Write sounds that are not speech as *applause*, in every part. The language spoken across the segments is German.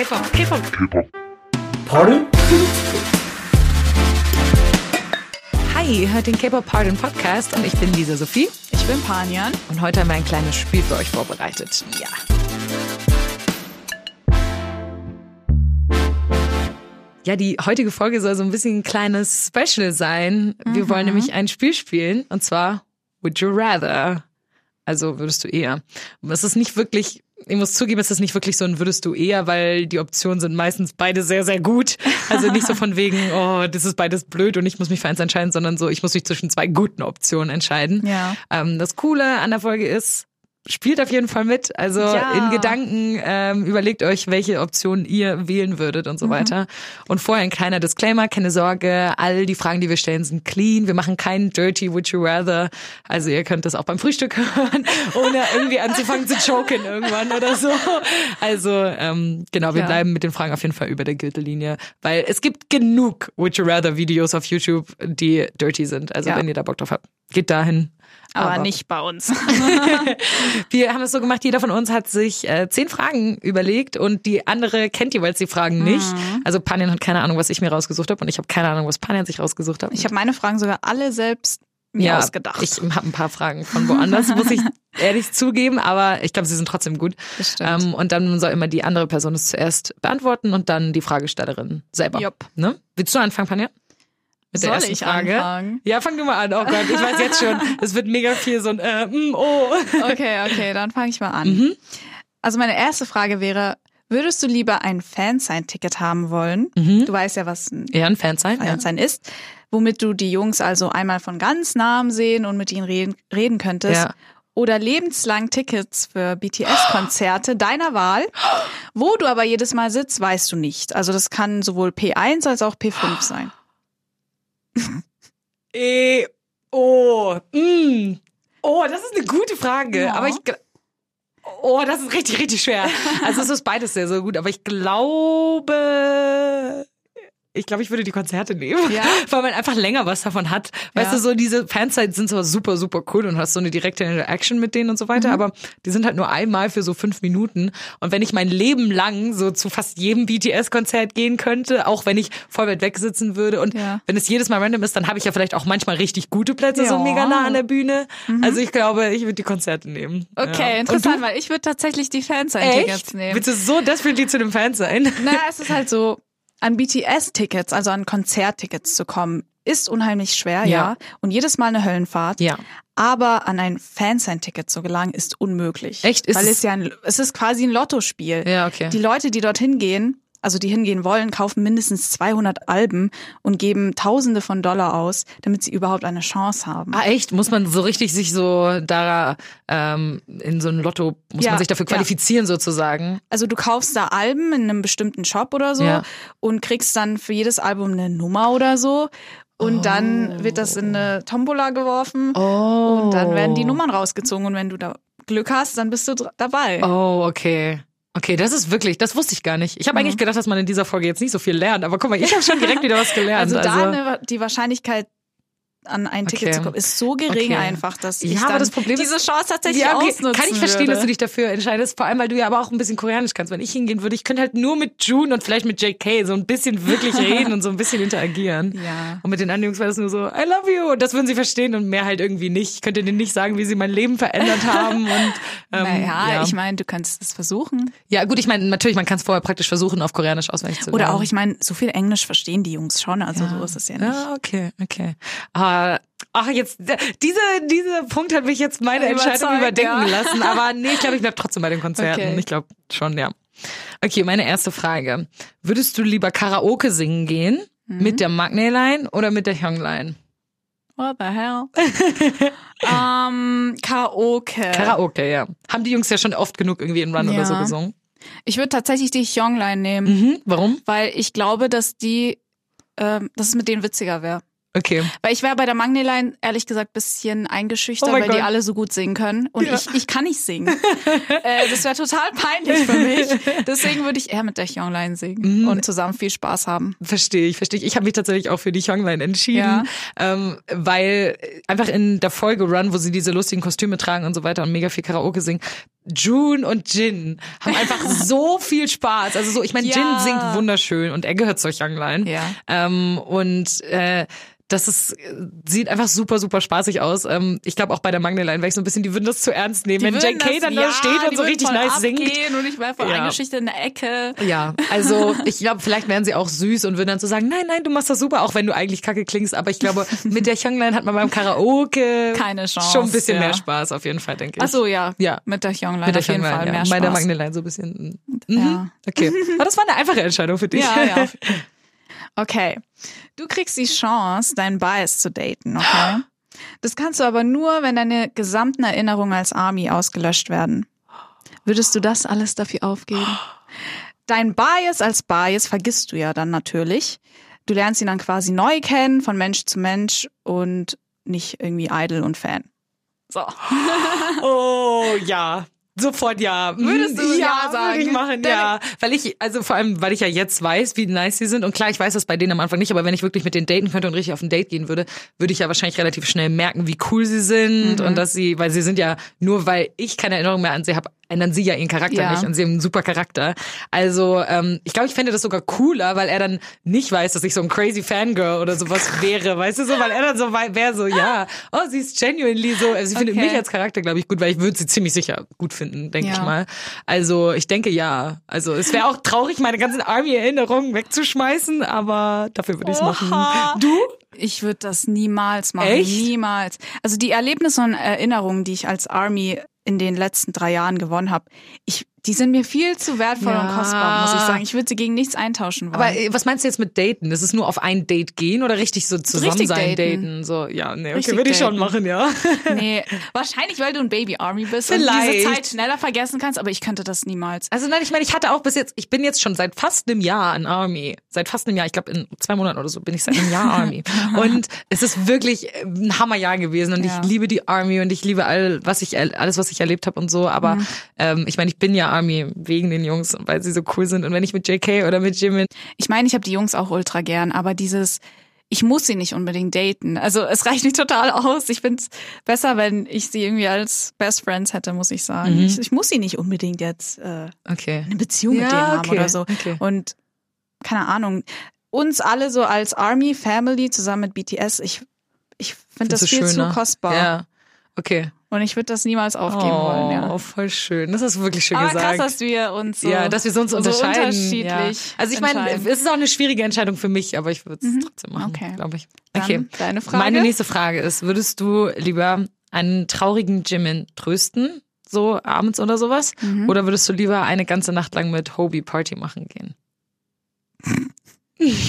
K-Pop, K-Pop. Pardon? Hi, ihr hört den K-Pop Pardon Podcast und ich bin Lisa Sophie Ich bin Panjan. und heute haben wir ein kleines Spiel für euch vorbereitet. Ja. Ja, die heutige Folge soll so ein bisschen ein kleines Special sein. Wir wollen nämlich ein Spiel spielen und zwar Would You Rather? Also würdest du eher. Es ist nicht wirklich, ich muss zugeben, es ist nicht wirklich so ein würdest du eher, weil die Optionen sind meistens beide sehr, sehr gut. Also nicht so von wegen, *laughs* oh, das ist beides blöd und ich muss mich für eins entscheiden, sondern so, ich muss mich zwischen zwei guten Optionen entscheiden. Ja. Ähm, das Coole an der Folge ist, spielt auf jeden Fall mit. Also Ja. in Gedanken ähm, überlegt euch, welche Option ihr wählen würdet und so Mhm. weiter. Und vorher ein kleiner Disclaimer, keine Sorge, all die Fragen, die wir stellen, sind clean. Wir machen keinen Dirty Would You Rather. Also ihr könnt das auch beim Frühstück *laughs* hören, ohne irgendwie anzufangen zu choken irgendwann oder so. Also ähm, genau, wir Ja. bleiben mit den Fragen auf jeden Fall über der Gürtellinie, weil es gibt genug Would You Rather Videos auf YouTube, die dirty sind. Also Ja. wenn ihr da Bock drauf habt, geht dahin. Aber, nicht bei uns. *laughs* *laughs* Wir haben es so gemacht, jeder von uns hat sich äh, zehn Fragen überlegt und die andere kennt jeweils die Fragen nicht. Also Panjan hat keine Ahnung, was ich mir rausgesucht habe und ich habe keine Ahnung, was Panjan sich rausgesucht hat. Ich habe meine Fragen sogar alle selbst mir ja, ausgedacht. Ich habe ein paar Fragen von woanders, muss ich *laughs* ehrlich zugeben, aber ich glaube, sie sind trotzdem gut. Ähm, und dann soll immer die andere Person es zuerst beantworten und dann die Fragestellerin selber. Ne? Willst du anfangen, Panja? Mit der Soll ersten ich Frage. anfangen? Ja, fang du mal an. Oh Gott, ich weiß jetzt schon, *laughs* es wird mega viel so ein äh, mm, oh. Okay, okay, dann fange ich mal an. Mhm. Also meine erste Frage wäre, würdest du lieber ein Fansign-Ticket haben wollen? Mhm. Du weißt ja, was ein Eher ein Fan sein, ja. Fansign ist, womit du die Jungs also einmal von ganz nahem sehen und mit ihnen reden, reden könntest. Ja. Oder lebenslang Tickets für BTS-Konzerte *gasps* deiner Wahl. Wo du aber jedes Mal sitzt, weißt du nicht. Also das kann sowohl P1 als auch P5 *gasps* sein. *laughs* E oh, mm. oh, das ist eine gute Frage. Ja. Aber ich, oh, das ist richtig, richtig schwer. *laughs* Also es ist beides sehr, sehr gut. Aber ich glaube, ich glaube, ich würde die Konzerte nehmen, Ja? *laughs* weil man einfach länger was davon hat. Weißt Ja. du, so diese Fansites sind zwar super, super cool und hast so eine direkte Interaction mit denen und so weiter, Mhm. aber die sind halt nur einmal für so fünf Minuten. Und wenn ich mein Leben lang so zu fast jedem BTS-Konzert gehen könnte, auch wenn ich voll weit weg sitzen würde und Ja. wenn es jedes Mal random ist, dann habe ich ja vielleicht auch manchmal richtig gute Plätze, so. Mhm. mega nah an der Bühne. Also ich glaube, ich würde die Konzerte nehmen. Okay, interessant, weil ich würde tatsächlich die Echt? nehmen. Willst du so desperately zu dem Fan sein? Na, es ist halt so, an BTS-Tickets, also an Konzerttickets zu kommen, ist unheimlich schwer, ja. Ja. Und jedes Mal eine Höllenfahrt. Ja. Aber an ein Fansign-Ticket zu gelangen, ist unmöglich. Echt? Ist Weil es- es ja ein, es ist quasi ein Lottospiel. Ja, okay. Die Leute, die dorthin gehen, also die hingehen wollen, kaufen mindestens 200 Alben und geben Tausende von Dollar aus, damit sie überhaupt eine Chance haben. Ah, echt? Muss man so richtig sich so da ähm, in so ein Lotto, muss Ja, man sich dafür ja. qualifizieren sozusagen? Also du kaufst da Alben in einem bestimmten Shop oder so Ja. und kriegst dann für jedes Album eine Nummer oder so. Und dann wird das in eine Tombola geworfen Oh. und dann werden die Nummern rausgezogen. Und wenn du da Glück hast, dann bist du dabei. Oh, okay. Okay, das ist wirklich, das wusste ich gar nicht. Ich habe Mhm. eigentlich gedacht, dass man in dieser Folge jetzt nicht so viel lernt, aber guck mal, ich habe schon direkt wieder was gelernt. Also da eine, die Wahrscheinlichkeit an ein Ticket Okay. zu kommen, ist so gering Okay. einfach, dass ich Ja, aber dann das Problem diese Chance tatsächlich ja, okay. Kann ich verstehen, würde. dass du dich dafür entscheidest, vor allem, weil du ja aber auch ein bisschen Koreanisch kannst. Wenn ich hingehen würde, ich könnte halt nur mit June und vielleicht mit JK so ein bisschen wirklich *laughs* reden und so ein bisschen interagieren. Ja. Und mit den anderen Jungs war das nur so, I love you. Und das würden sie verstehen und mehr halt irgendwie nicht. Ich könnte denen nicht sagen, wie sie mein Leben verändert haben. Und, *laughs* ähm, Naja, ja. ich meine, du kannst es versuchen. ja, gut, ich meine, natürlich, man kann es vorher praktisch versuchen, auf Koreanisch auswendig zu lernen. Oder auch, ich meine, so viel Englisch verstehen die Jungs schon, also so ist es ja nicht. Ja, okay, okay. Ah, ach, jetzt, diese, dieser Punkt hat mich jetzt meine Entscheidung überdenken ja. lassen. Aber *laughs* nee, ich glaube, ich bleib trotzdem bei den Konzerten. Okay. Ich glaube schon, ja. Okay, meine erste Frage. Würdest du lieber Karaoke singen gehen? Mhm. Mit der Magneline oder mit der Hyungline? What the hell? *laughs* ähm, Karaoke. Karaoke, ja. Haben die Jungs ja schon oft genug irgendwie in Run oder Ja. so gesungen. ich würde tatsächlich die Hyongline nehmen, Mhm. Warum? weil ich glaube, dass die, ähm, dass es mit denen witziger wäre. Okay. Weil ich wäre bei der Magneline ehrlich gesagt bisschen eingeschüchtert, Oh weil die Gott. alle so gut singen können. Und Ja. ich, ich kann nicht singen. *laughs* äh, das wäre total peinlich für mich. Deswegen würde ich eher mit der Hyongline singen Mhm. und zusammen viel Spaß haben. Verstehe ich, verstehe ich. Ich habe mich tatsächlich auch für die Hyungline entschieden, Ja. ähm, weil einfach in der Folge Run, wo sie diese lustigen Kostüme tragen und so weiter und mega viel Karaoke singen, June und Jin haben einfach *laughs* so viel Spaß. Also so, ich meine, Ja. Jin singt wunderschön und er gehört zur Young Line. Ja. Ähm, und äh, das ist, sieht einfach super, super spaßig aus. Ähm, ich glaube auch bei der Magneline, weil ich so ein bisschen, die würden das zu ernst nehmen, wenn würden JK dann ja, da steht und die so richtig nice singt. Und ich war voll Ja. eingeschüchtert in der Ecke. Ja, also ich glaube, vielleicht wären sie auch süß und würden dann so sagen, nein, nein, du machst das super, auch wenn du eigentlich kacke klingst. Aber ich glaube, *laughs* mit der Youngline hat man beim Karaoke Keine Chance, schon ein bisschen ja. mehr Spaß, auf jeden Fall, denke ich. Ach so, ja. Ja. Mit der Young Mit auf jeden Fall ja. mehr Bei der Spaß. Magneline so ein bisschen. Mhm. Ja. Okay. Aber das war eine einfache Entscheidung für dich. Ja, ja. *laughs* Okay. Du kriegst die Chance, deinen Bias zu daten, okay? Das kannst du aber nur, wenn deine gesamten Erinnerungen als Army ausgelöscht werden. Würdest du das alles dafür aufgeben? Dein Bias als Bias vergisst du ja dann natürlich. Du lernst ihn dann quasi neu kennen, von Mensch zu Mensch und nicht irgendwie Idol und Fan. So. Oh ja. Sofort ja. Mhm. Würdest du ja sagen? Würde ich machen, ja. Weil ich, also vor allem, weil ich ja jetzt weiß, wie nice sie sind. Und klar, ich weiß das bei denen am Anfang nicht, aber wenn ich wirklich mit denen daten könnte und richtig auf ein Date gehen würde, würde ich ja wahrscheinlich relativ schnell merken, wie cool sie sind Mhm. und dass sie, weil sie sind ja, nur weil ich keine Erinnerung mehr an sie habe, ändern sie ja ihren Charakter Ja. nicht und sie haben einen super Charakter. Also ähm, ich glaube, ich fände das sogar cooler, weil er dann nicht weiß, dass ich so ein crazy Fangirl oder sowas *laughs* wäre, weißt du so, weil er dann so wäre so, ja, oh, sie ist genuinely so, also sie findet Okay. mich als Charakter, glaube ich, gut, weil ich würde sie ziemlich sicher gut finden, denke Ja. ich mal. Also ich denke ja. Also es wäre auch traurig, meine ganzen Army-Erinnerungen wegzuschmeißen, aber dafür würde ich es machen. Du? Ich würde das niemals machen. Echt? Niemals. Also die Erlebnisse und Erinnerungen, die ich als Army in den letzten drei Jahren gewonnen habe, ich, die sind mir viel zu wertvoll Ja. und kostbar, muss ich sagen. Ich würde sie gegen nichts eintauschen wollen. Aber äh, was meinst du jetzt mit daten? Ist es nur auf ein Date gehen oder richtig so zusammen Richtig sein, daten. daten? So, ja, nee, okay, Richtig würde ich schon machen, ja. *laughs* nee, wahrscheinlich, weil du ein Baby Army bist und Vielleicht. diese Zeit schneller vergessen kannst, aber ich könnte das niemals. Also nein, ich meine, ich hatte auch bis jetzt, ich bin jetzt schon seit fast einem Jahr in Army. Seit fast einem Jahr, ich glaube in zwei Monaten oder so bin ich seit einem Jahr Army. *laughs* Und es ist wirklich ein Hammerjahr gewesen und Ja. ich liebe die Army und ich liebe all, was ich, alles, was ich erlebt habe und so. Aber ähm, ich meine, ich bin ja Army wegen den Jungs, weil sie so cool sind. Und wenn ich mit JK oder mit Jimin, Ich meine, ich habe die Jungs auch ultra gern, aber dieses, ich muss sie nicht unbedingt daten. Also es reicht nicht total aus. Ich find's besser, wenn ich sie irgendwie als Best Friends hätte, muss ich sagen. Mhm. Ich, ich muss sie nicht unbedingt jetzt äh, okay. eine Beziehung mit Ja, denen haben okay, oder so. okay. Und keine Ahnung, uns alle so als Army Family zusammen mit BTS, ich, ich finde das viel schöner? zu kostbar. Ja. Okay. Und ich würde das niemals aufgeben oh, wollen. Ja. voll schön. Das hast du wirklich schön Aber gesagt. krass, dass wir uns so, ja, dass wir so uns so unterscheiden. unterschiedlich ja. Also ich meine, es ist auch eine schwierige Entscheidung für mich, aber ich würde es trotzdem machen, Okay. glaube ich. Dann Okay. deine Frage. Meine nächste Frage ist, würdest du lieber einen traurigen Jimin trösten, so abends oder sowas? Mhm. Oder würdest du lieber eine ganze Nacht lang mit Hobie Party machen gehen? *laughs*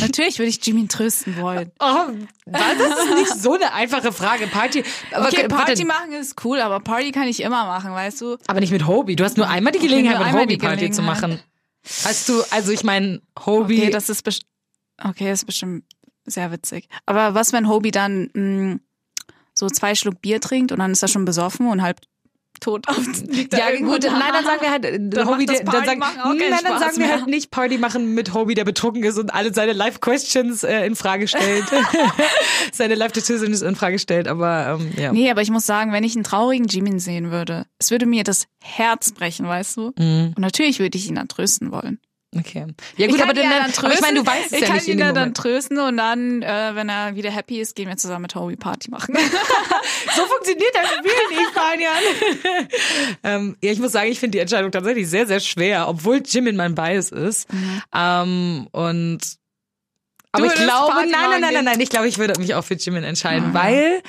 Natürlich würde ich Jimin trösten wollen. *laughs* Oh, das ist nicht so eine einfache Frage. Party, aber, Okay, Party warte, machen ist cool, aber Party kann ich immer machen, weißt du? aber nicht mit Hobie. Du hast nur einmal die Okay, Gelegenheit, nur mit Hobie Party zu machen. Hast du, also ich meine, Hobie. Okay, das ist best okay, das ist bestimmt sehr witzig. Aber was, wenn Hobie dann mh, so zwei Schluck Bier trinkt und dann ist er schon besoffen und halb tot auf *laughs* liegt Ja, gut, da? nein, dann sagen wir halt, *laughs* äh, Dann Hobie, der- dann sagen, nein, dann sagen wir mehr. halt nicht Party machen mit Hobie, der betrunken ist und alle seine Life-Questions äh, in Frage stellt. *laughs* seine Life-Decisions in Frage stellt, aber ähm, ja. Nee, aber ich muss sagen, wenn ich einen traurigen Jimin sehen würde, es würde mir das Herz brechen, weißt du? Mhm, Und natürlich würde ich ihn dann trösten wollen. Okay. Ja gut, ich aber, kann dann, ihn ja dann aber ich meine, du weißt es ich ja kann nicht ihn in dem ja dann trösten und dann, äh, wenn er wieder happy ist, gehen wir zusammen mit Hobie Party machen. *laughs* *laughs* So funktioniert das Spiel nicht, Fabian. *laughs* ähm, ja, ich muss sagen, ich finde die Entscheidung tatsächlich sehr, sehr schwer, obwohl Jimin mein Bias ist. Mhm. Ähm, und aber ich würdest glaube, nein, nein, nein, nein, nein, ich glaube, ich würde mich auch für Jimin entscheiden, Ah. weil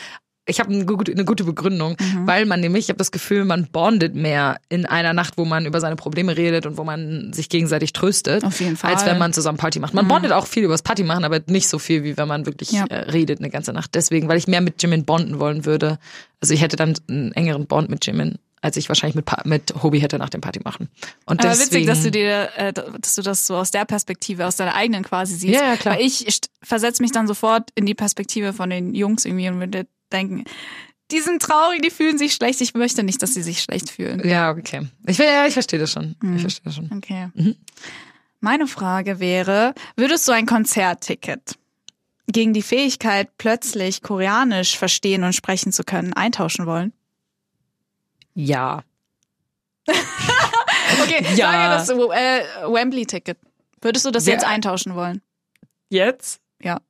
ich habe eine gute, eine gute Begründung, Mhm. weil man nämlich, ich habe das Gefühl, man bondet mehr in einer Nacht, wo man über seine Probleme redet und wo man sich gegenseitig tröstet, Auf jeden Fall. Mhm. als wenn man zusammen Party macht. Man bondet auch viel übers Party machen, aber nicht so viel, wie wenn man wirklich Ja. äh, redet eine ganze Nacht. Deswegen, weil ich mehr mit Jimin bonden wollen würde. Also ich hätte dann einen engeren Bond mit Jimin, als ich wahrscheinlich mit, Pa- mit Hobie hätte nach dem Party machen. Und Aber deswegen, witzig, dass du dir, äh, dass du das so aus der Perspektive, aus deiner eigenen quasi siehst. Ja, ja, klar. Weil ich versetze mich dann sofort in die Perspektive von den Jungs irgendwie und würde denken, die sind traurig, die fühlen sich schlecht. Ich möchte nicht, dass sie sich schlecht fühlen. Ja, okay. Ich, ja, ich verstehe das schon. Mhm. Ich verstehe das schon. Okay. Mhm. Meine Frage wäre, würdest du ein Konzertticket gegen die Fähigkeit, plötzlich Koreanisch verstehen und sprechen zu können, eintauschen wollen? Ja. *laughs* Okay, *laughs* Ja. sage das äh, Wembley-Ticket. Würdest du das Ja. jetzt eintauschen wollen? Jetzt? Ja.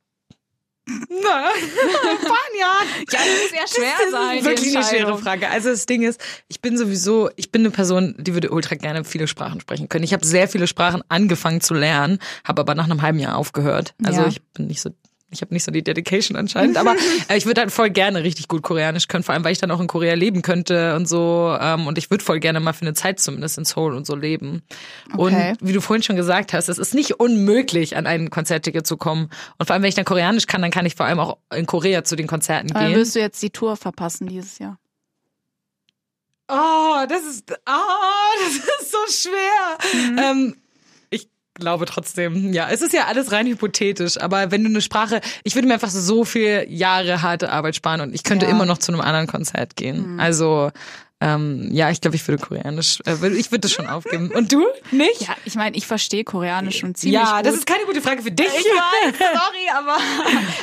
Na, Spanien. Ja, das muss ja schwer Das sein. ist wirklich eine schwere. Frage. Also das Ding ist, ich bin sowieso, ich bin eine Person, die würde ultra gerne viele Sprachen sprechen können. Ich habe sehr viele Sprachen angefangen zu lernen, habe aber nach einem halben Jahr aufgehört. Also Ja. ich bin nicht so ich habe nicht so die Dedication anscheinend, aber *laughs* äh, ich würde halt voll gerne richtig gut Koreanisch können, vor allem weil ich dann auch in Korea leben könnte und so. Ähm, und ich würde voll gerne mal für eine Zeit zumindest in Seoul und so leben. Okay. Und wie du vorhin schon gesagt hast, es ist nicht unmöglich, an ein Konzertticket zu kommen. Und vor allem, wenn ich dann Koreanisch kann, dann kann ich vor allem auch in Korea zu den Konzerten Aber gehen. wirst du jetzt die Tour verpassen dieses Jahr? Oh, das ist, oh, *laughs* das ist so schwer. Ähm, ich glaube trotzdem, ja, es ist ja alles rein hypothetisch, aber wenn du eine Sprache, ich würde mir einfach so viel Jahre harte Arbeit sparen und ich könnte Ja. immer noch zu einem anderen Konzert gehen. Also, ähm, ja, ich glaube, ich würde Koreanisch, äh, ich würde das schon aufgeben. Und du? Nicht? Ja, ich meine, ich verstehe Koreanisch schon ziemlich ja gut. das ist keine gute Frage für dich. Ich weiß, *laughs* sorry, aber.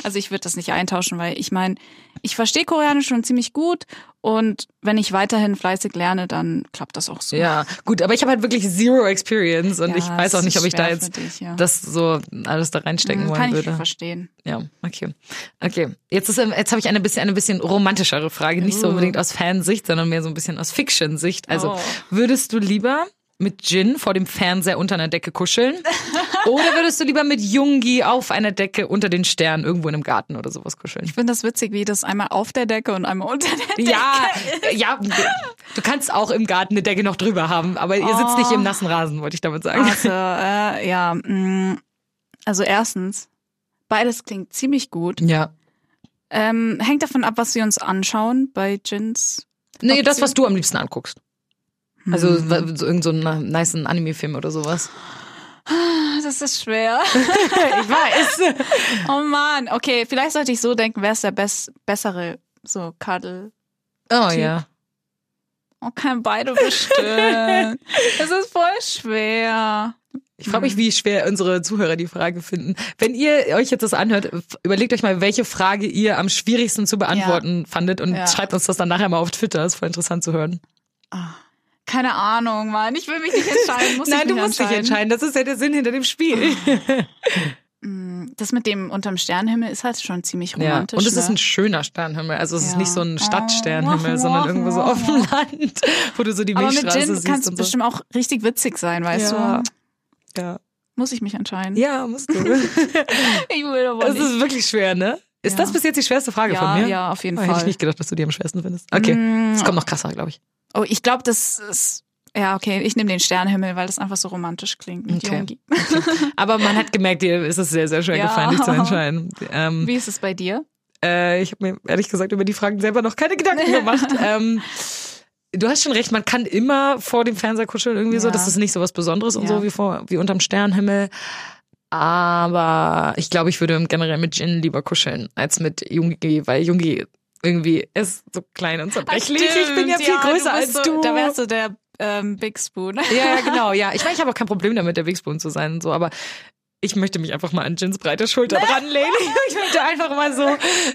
Also ich würde das nicht eintauschen, weil ich meine, ich verstehe Koreanisch schon ziemlich gut und wenn ich weiterhin fleißig lerne, dann klappt das auch so. Ja, gut, aber ich habe halt wirklich zero experience und Ja, ich weiß auch nicht, ob ich da jetzt dich, ja. das so alles da reinstecken Hm, wollen Kann ich würde. verstehen. Ja, okay. Okay. Jetzt ist ähm, jetzt habe ich eine bisschen eine bisschen romantischere Frage, nicht so Uh. unbedingt aus Fansicht, sondern mehr so ein bisschen aus Fiction-Sicht. Also, Oh. würdest du lieber mit Jin vor dem Fernseher unter einer Decke kuscheln *laughs* oder würdest du lieber mit Jungi auf einer Decke unter den Sternen irgendwo in einem Garten oder sowas kuscheln? Ich finde das witzig, wie das einmal auf der Decke und einmal unter der Decke Ja, ist. ja, du kannst auch im Garten eine Decke noch drüber haben, aber ihr sitzt nicht im nassen Rasen, wollte ich damit sagen. Also, äh, ja, mh, also erstens, beides klingt ziemlich gut. Ja. Ähm, hängt davon ab, was wir uns anschauen bei Jins. Nee, das, Option? was du am liebsten anguckst. Also so irgend so einen nice Anime-Film oder sowas. Das ist schwer. *laughs* ich weiß. Oh man, okay, vielleicht sollte ich so denken, wer ist der bess bessere so Cuddle? Oh Typ. ja. Oh, kann beide bestimmen. *laughs* Es ist voll schwer. Ich frage mich, wie schwer unsere Zuhörer die Frage finden. Wenn ihr euch jetzt das anhört, überlegt euch mal, welche Frage ihr am schwierigsten zu beantworten fandet und Ja. schreibt uns das dann nachher mal auf Twitter. ist voll interessant zu hören. Keine Ahnung, Mann. Ich will mich nicht entscheiden. Muss *laughs* Nein, ich du musst dich entscheiden. Das ist ja der Sinn hinter dem Spiel. *laughs* Mm, Das mit dem unterm Sternenhimmel ist halt schon ziemlich Ja. romantisch. Und es ist ne? ein schöner Sternenhimmel. Also es ist Ja. nicht so ein Oh. Stadtsternenhimmel, sondern irgendwo so auf dem Land, *laughs* wo du so die Aber mit Milchstraße siehst kann es und so. bestimmt auch richtig witzig sein, weißt Ja. du? Ja. Muss ich mich entscheiden? ja, musst du. Ich will aber Es nicht. ist wirklich schwer, ne? Ist Ja. das bis jetzt die schwerste Frage ja, von mir? ja, auf jeden Oh, hätte ich Fall. nicht gedacht, dass du die am schwersten findest. Okay. Mm, Es kommt noch krasser, glaube ich. Oh, ich glaube, das ist. Ja, okay, ich nehme den Sternenhimmel, weil das einfach so romantisch klingt mit Okay. Jungi. Aber man hat gemerkt, dir ist es sehr, sehr schwer Ja. gefallen, dich zu entscheiden. Ähm, Wie ist es bei dir? äh, ich habe mir ehrlich gesagt über die Fragen selber noch keine Gedanken *laughs* gemacht. ähm, du hast schon recht, man kann immer vor dem Fernseher kuscheln irgendwie so. Ja. Das ist nicht so was Besonderes und Ja. so wie vor, wie unterm Sternenhimmel. Aber ich glaube, ich würde generell mit Jin lieber kuscheln als mit Jungi, weil Jungi irgendwie ist so klein und zerbrechlich. ich bin ja viel Ja, größer du als bist so, du. Da wärst du der ähm, Big Spoon. Ja, ja, *laughs* genau, ja. Ich meine, ich habe auch kein Problem damit, der Wegspoon zu sein und so, aber ich möchte mich einfach mal an Jins breite Schulter dranlehnen. *laughs* Ich möchte einfach mal so,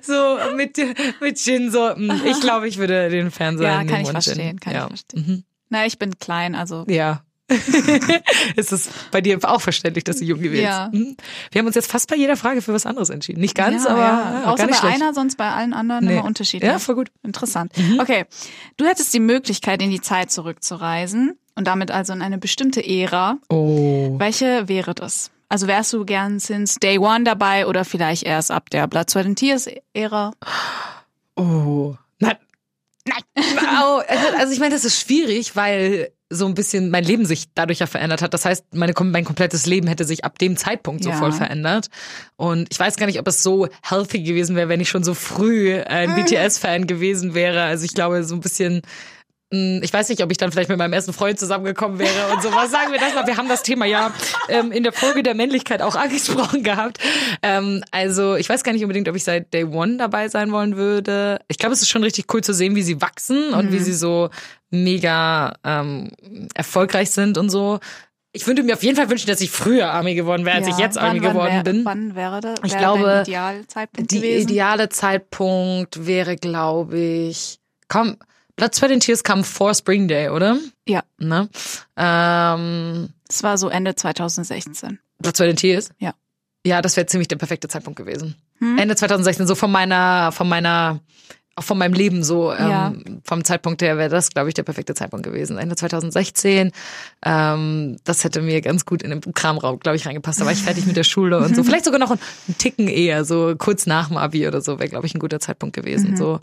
so mit, mit Jin so, mm, ich glaube, ich würde den Fernseher Ja, nehmen kann ich verstehen, kann ich ja. verstehen. Mhm. Na, ich bin klein, also. Ja. *laughs* ist es bei dir auch verständlich, dass du jung gewählt Ja. Mhm. Wir haben uns jetzt fast bei jeder Frage für was anderes entschieden. Nicht ganz, ja, aber ja. ja, außer gar nicht bei schlecht. einer, sonst bei allen anderen Nee. immer unterschiedlich. Ja, voll gut. Interessant. Okay, du hättest die Möglichkeit, in die Zeit zurückzureisen und damit also in eine bestimmte Ära. Oh. Welche wäre das? Also wärst du gern since Day One dabei oder vielleicht erst ab der Blood, Sweat and Tears Ära? Oh. Nein. Nein. Also- ich meine, das ist schwierig, weil so ein bisschen mein Leben sich dadurch ja verändert hat. Das heißt, meine, mein komplettes Leben hätte sich ab dem Zeitpunkt so Ja. voll verändert. Und ich weiß gar nicht, ob es so healthy gewesen wäre, wenn ich schon so früh ein Mhm. BTS-Fan gewesen wäre. Also ich glaube, so ein bisschen ich weiß nicht, ob ich dann vielleicht mit meinem ersten Freund zusammengekommen wäre und sowas. Sagen wir das mal. Wir haben das Thema ja ähm, in der Folge der Männlichkeit auch *laughs* angesprochen gehabt. Ähm, also ich weiß gar nicht unbedingt, ob ich seit Day One dabei sein wollen würde. Ich glaube, es ist schon richtig cool zu sehen, wie sie wachsen und wie sie so mega ähm, erfolgreich sind und so. Ich würde mir auf jeden Fall wünschen, dass ich früher Army geworden wäre, als ich jetzt Army wann, geworden wann wär, bin. Wann wäre das? Ich glaube, Idealzeitpunkt Die gewesen? ideale Zeitpunkt wäre, glaube ich, komm, Blood, Sweat and Tears kam vor Spring Day, oder? Ja. Ne? Ähm, Es war so Ende 2016. Blood, Sweat and Tears? Ja. Ja, das wäre ziemlich der perfekte Zeitpunkt gewesen. Hm? Ende 2016, so von meiner, von meiner, auch von meinem Leben so, ähm, Ja. vom Zeitpunkt her wäre das, glaube ich, der perfekte Zeitpunkt gewesen. Ende 2016, ähm, das hätte mir ganz gut in den Kramraum, glaube ich, reingepasst. Da war ich fertig mit der Schule und so. *laughs* Vielleicht sogar noch ein, ein Ticken eher, so kurz nach dem Abi oder so, wäre, glaube ich, ein guter Zeitpunkt gewesen. Mhm. So,